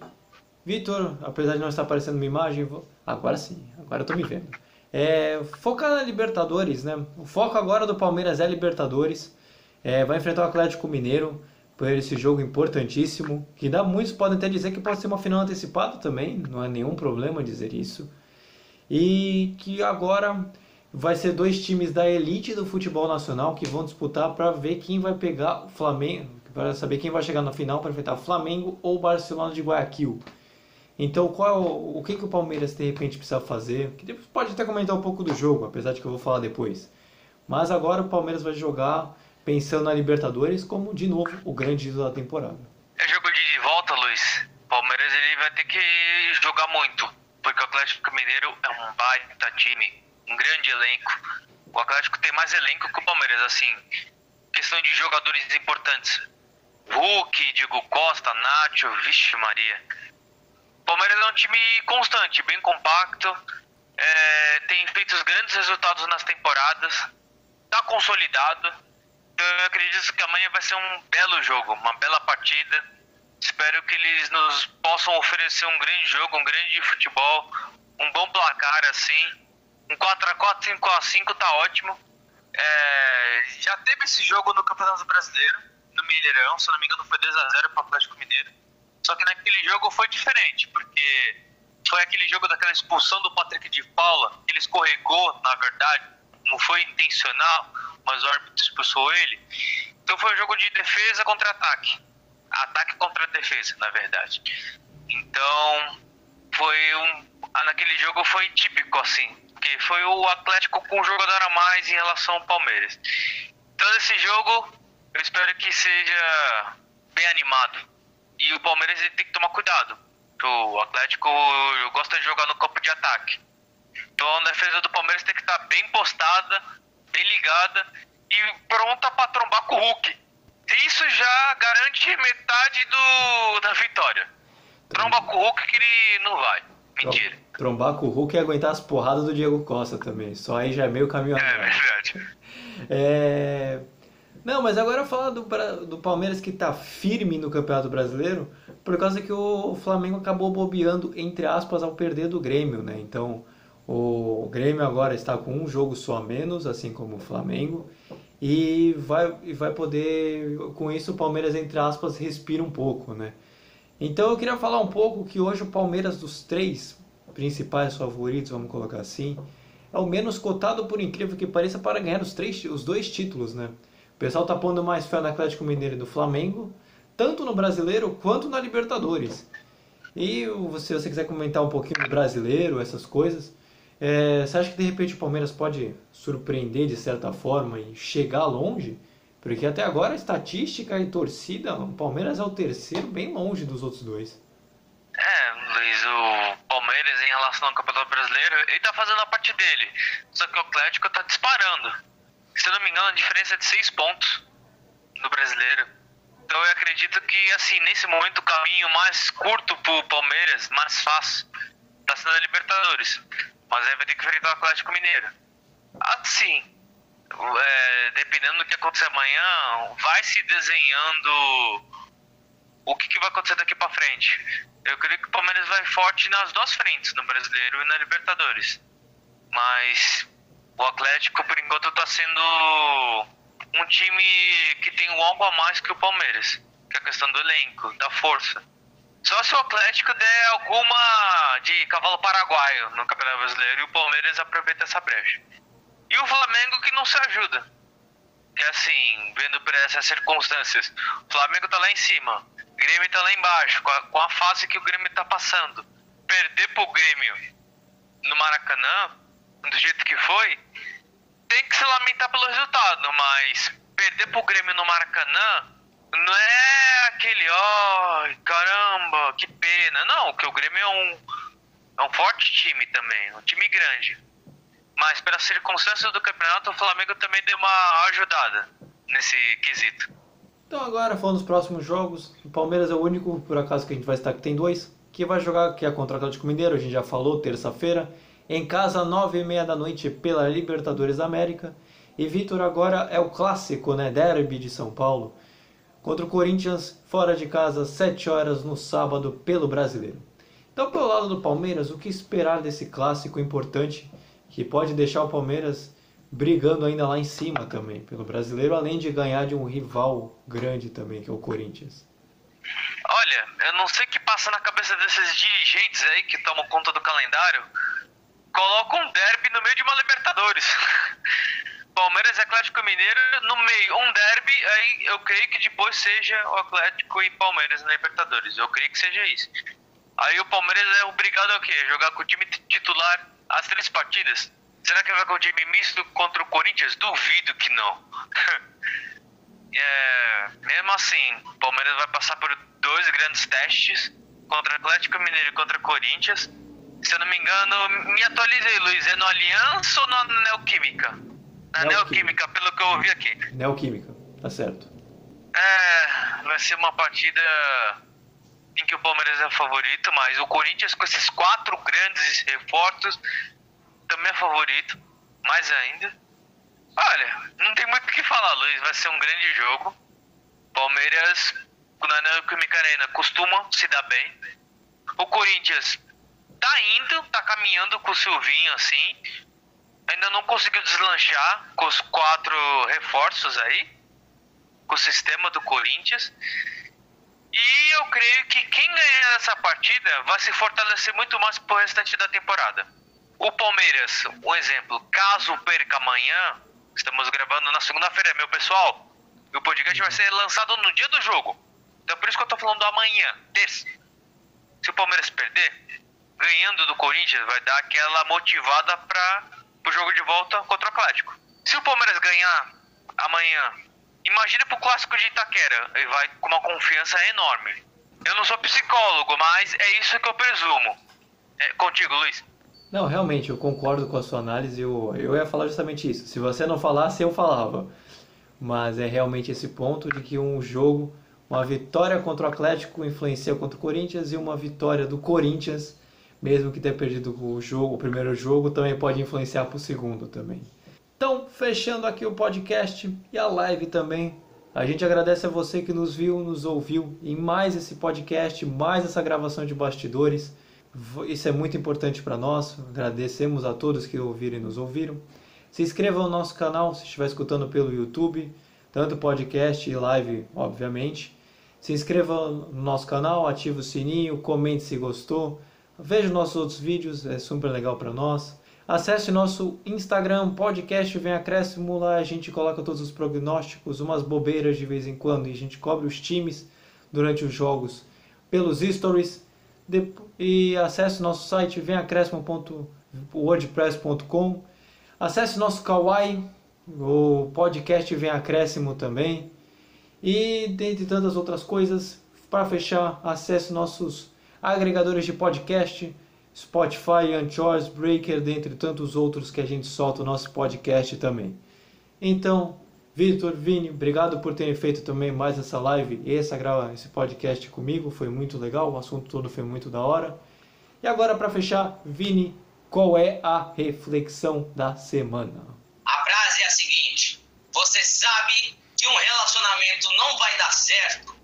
Vitor, apesar de não estar aparecendo uma imagem, vou... agora sim, agora eu me vendo. É, foca na Libertadores, né? O foco agora do Palmeiras é Libertadores. É, vai enfrentar o Atlético Mineiro por esse jogo importantíssimo. Que dá muitos podem até dizer que pode ser uma final antecipada também, não é nenhum problema dizer isso. E que agora vai ser dois times da elite do futebol nacional que vão disputar para ver quem vai pegar o Flamengo, para saber quem vai chegar na final para enfrentar Flamengo ou Barcelona de Guayaquil. Então, qual o, o que, que o Palmeiras de repente precisa fazer? Que depois pode até comentar um pouco do jogo, apesar de que eu vou falar depois. Mas agora o Palmeiras vai jogar pensando na Libertadores como de novo o grande ídolo da temporada. É jogo de volta, Luiz. Palmeiras ele vai ter que jogar muito, porque o Atlético Mineiro é um baita time um grande elenco. O Atlético tem mais elenco que o Palmeiras, assim, questão de jogadores importantes. Hulk, Diego Costa, Nacho, vixe Maria. Palmeiras é um time constante, bem compacto, é, tem feito grandes resultados nas temporadas, está consolidado. Então, eu acredito que amanhã vai ser um belo jogo, uma bela partida. Espero que eles nos possam oferecer um grande jogo, um grande futebol, um bom placar assim um 4x4, 5x5 tá ótimo. É, já teve esse jogo no Campeonato Brasileiro, no Mineirão, se não me engano foi 2x0 para o Atlético Mineiro. Só que naquele jogo foi diferente, porque foi aquele jogo daquela expulsão do Patrick de Paula, ele escorregou, na verdade, não foi intencional, mas o árbitro expulsou ele. Então foi um jogo de defesa contra ataque. Ataque contra defesa, na verdade. Então, foi um. Naquele jogo foi típico, assim porque foi o Atlético com um jogador a mais em relação ao Palmeiras. Então, esse jogo, eu espero que seja bem animado. E o Palmeiras ele tem que tomar cuidado. O Atlético gosta de jogar no campo de ataque. Então, a defesa do Palmeiras tem que estar bem postada, bem ligada e pronta para trombar com o Hulk. Isso já garante metade do, da vitória. Tromba com o Hulk que ele não vai. Mentira. Trombar com o Hulk e aguentar as porradas do Diego Costa também. Só aí já é meio caminho É verdade. É... Não, mas agora falar do, do Palmeiras que está firme no Campeonato Brasileiro, por causa que o Flamengo acabou bobeando, entre aspas, ao perder do Grêmio, né? Então, o Grêmio agora está com um jogo só a menos, assim como o Flamengo, e vai, vai poder, com isso, o Palmeiras, entre aspas, respira um pouco, né? Então eu queria falar um pouco que hoje o Palmeiras dos três principais favoritos, vamos colocar assim, é o menos cotado, por incrível que pareça, para ganhar os, três, os dois títulos, né? O pessoal tá pondo mais fé no Atlético Mineiro e no Flamengo, tanto no Brasileiro quanto na Libertadores. E se você quiser comentar um pouquinho do Brasileiro, essas coisas, é, você acha que de repente o Palmeiras pode surpreender de certa forma e chegar longe? Porque até agora, estatística e torcida, o Palmeiras é o terceiro, bem longe dos outros dois. É, Luiz, o Palmeiras em relação ao Campeonato Brasileiro, ele tá fazendo a parte dele. Só que o Atlético tá disparando. Se eu não me engano, a diferença é de seis pontos no Brasileiro. Então eu acredito que, assim, nesse momento o caminho mais curto pro Palmeiras, mais fácil, tá sendo a Libertadores. Mas aí vai ter que enfrentar o Atlético Mineiro. Assim, é, dependendo do que acontecer amanhã, vai se desenhando o que, que vai acontecer daqui para frente. Eu creio que o Palmeiras vai forte nas duas frentes, no Brasileiro e na Libertadores. Mas o Atlético, por enquanto, está sendo um time que tem um algo a mais que o Palmeiras, que é a questão do elenco, da força. Só se o Atlético der alguma de cavalo paraguaio no Campeonato Brasileiro e o Palmeiras aproveita essa brecha. E o Flamengo que não se ajuda. Que assim, vendo por essas circunstâncias, o Flamengo tá lá em cima, o Grêmio tá lá embaixo, com a, com a fase que o Grêmio tá passando. Perder pro Grêmio no Maracanã, do jeito que foi, tem que se lamentar pelo resultado, mas perder pro Grêmio no Maracanã não é aquele, ó, oh, caramba, que pena. Não, que o Grêmio é um, é um forte time também, um time grande. Mas pelas circunstâncias do campeonato, o Flamengo também deu uma ajudada nesse quesito. Então agora, falando dos próximos jogos, o Palmeiras é o único, por acaso, que a gente vai estar que tem dois, que vai jogar, que é contra o Atlético Mineiro, a gente já falou, terça-feira, em casa, nove e meia da noite, pela Libertadores da América. E Vitor, agora é o clássico, né, derby de São Paulo, contra o Corinthians, fora de casa, sete horas no sábado, pelo Brasileiro. Então, pelo lado do Palmeiras, o que esperar desse clássico importante que pode deixar o Palmeiras brigando ainda lá em cima também pelo brasileiro, além de ganhar de um rival grande também, que é o Corinthians. Olha, eu não sei o que passa na cabeça desses dirigentes aí que tomam conta do calendário. Colocam um derby no meio de uma Libertadores. Palmeiras e Atlético Mineiro no meio, um derby, aí eu creio que depois seja o Atlético e Palmeiras na Libertadores. Eu creio que seja isso. Aí o Palmeiras é obrigado a quê? Jogar com o time titular as três partidas. Será que vai com o time misto contra o Corinthians? Duvido que não. é, mesmo assim, o Palmeiras vai passar por dois grandes testes contra Atlético Mineiro e contra Corinthians. Se eu não me engano, me atualizei, Luiz, é no Aliança ou na Neoquímica? Na Neoquímica, pelo que eu ouvi aqui. Neoquímica, tá certo. É, vai ser uma partida em que o Palmeiras é favorito, mas o Corinthians com esses quatro grandes reforços também é favorito, mais ainda. Olha, não tem muito o que falar, Luiz, vai ser um grande jogo. Palmeiras, na Neoquímica Arena, costuma se dar bem. O Corinthians tá indo, tá caminhando com o Silvinho assim. Ainda não conseguiu deslanchar com os quatro reforços aí, com o sistema do Corinthians. E eu creio que quem ganhar essa partida vai se fortalecer muito mais pro restante da temporada. O Palmeiras, um exemplo, caso perca amanhã, estamos gravando na segunda-feira, meu pessoal, o podcast vai ser lançado no dia do jogo. Então por isso que eu tô falando amanhã, terça. Se o Palmeiras perder, ganhando do Corinthians, vai dar aquela motivada para o jogo de volta contra o Atlético. Se o Palmeiras ganhar amanhã Imagina pro clássico de Itaquera, ele vai com uma confiança enorme. Eu não sou psicólogo, mas é isso que eu presumo. É, contigo, Luiz. Não, realmente, eu concordo com a sua análise. Eu, eu ia falar justamente isso. Se você não falasse, eu falava. Mas é realmente esse ponto de que um jogo, uma vitória contra o Atlético influencia contra o Corinthians e uma vitória do Corinthians, mesmo que tenha perdido o jogo, o primeiro jogo, também pode influenciar para o segundo também. Então, fechando aqui o podcast e a live também. A gente agradece a você que nos viu, nos ouviu em mais esse podcast, mais essa gravação de bastidores. Isso é muito importante para nós. Agradecemos a todos que ouviram e nos ouviram. Se inscreva no nosso canal se estiver escutando pelo YouTube, tanto podcast e live, obviamente. Se inscreva no nosso canal, ative o sininho, comente se gostou. Veja nossos outros vídeos, é super legal para nós. Acesse nosso Instagram, podcast Vem Acréscimo, lá a gente coloca todos os prognósticos, umas bobeiras de vez em quando, e a gente cobre os times durante os jogos pelos stories. E acesse nosso site vemacréscimo.wordpress.com Acesse nosso Kawaii, o podcast Vem Acréscimo também. E dentre tantas outras coisas, para fechar, acesse nossos agregadores de podcast, Spotify, Anchors, Breaker, dentre tantos outros que a gente solta o nosso podcast também. Então, Vitor, Vini, obrigado por terem feito também mais essa live e essa, esse podcast comigo, foi muito legal, o assunto todo foi muito da hora. E agora para fechar, Vini, qual é a reflexão da semana? A frase é a seguinte: Você sabe que um relacionamento não vai dar certo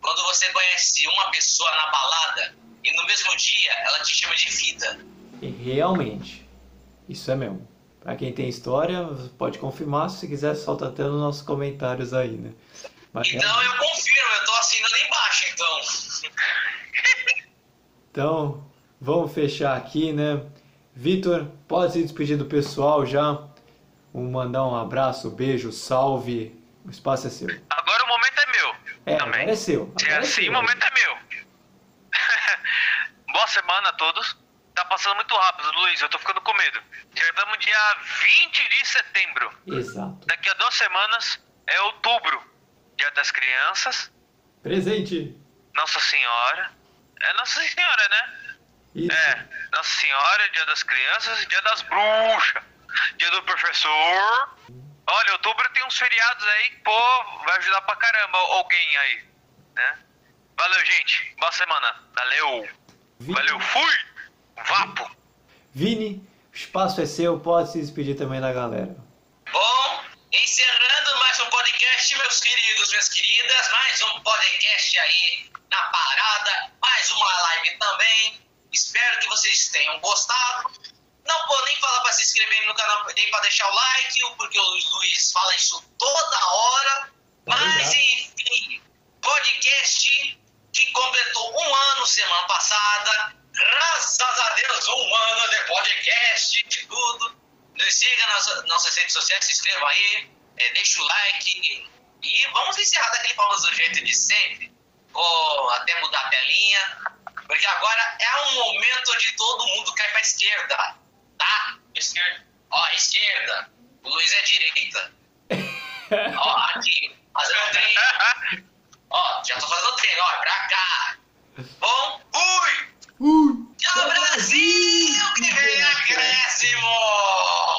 quando você conhece uma pessoa na balada e no mesmo dia ela te chama de vida. Realmente, isso é mesmo. Para quem tem história, pode confirmar. Se quiser, solta até nos nossos comentários aí, né? Mas, então eu confirmo, eu tô assinando ali embaixo, então. então, vamos fechar aqui, né? Vitor, pode se despedir do pessoal já. Um mandar um abraço, beijo, salve. O espaço é seu. Agora o momento é meu. É, também. agora é seu. Agora Se é assim, o momento é meu. Boa semana a todos. Tá passando muito rápido, Luiz. Eu tô ficando com medo. Já estamos dia 20 de setembro. Exato. Daqui a duas semanas é outubro. Dia das Crianças. Presente. Nossa Senhora. É Nossa Senhora, né? Isso. É, Nossa Senhora, Dia das Crianças, Dia das Bruxas, Dia do Professor. Olha, outubro tem uns feriados aí que, pô, vai ajudar pra caramba alguém aí, né? Valeu, gente. Boa semana. Valeu. Vini. Valeu, fui. Vapo. Vini, o espaço é seu, pode se despedir também da galera. Bom, encerrando mais um podcast, meus queridos, minhas queridas, mais um podcast aí na parada, mais uma live também. Espero que vocês tenham gostado. Não vou nem falar para se inscreverem no canal, nem para deixar o like, porque o Luiz fala isso toda hora. Mas, enfim, podcast que completou um ano semana passada. Graças a Deus, um ano de podcast, de tudo. Nos siga nas nossas redes sociais, se inscreva aí, é, deixa o like. E vamos encerrar daquele famoso jeito de sempre. Vou até mudar a telinha. Porque agora é um momento onde todo mundo cai pra esquerda. Tá? Esquerda. Ó, esquerda. O Luiz é direita. ó, aqui. Fazendo treino. Ó, já tô fazendo o treino, ó, é pra cá. Bom, fui! Ui! É o Brasil que vem acréscimo!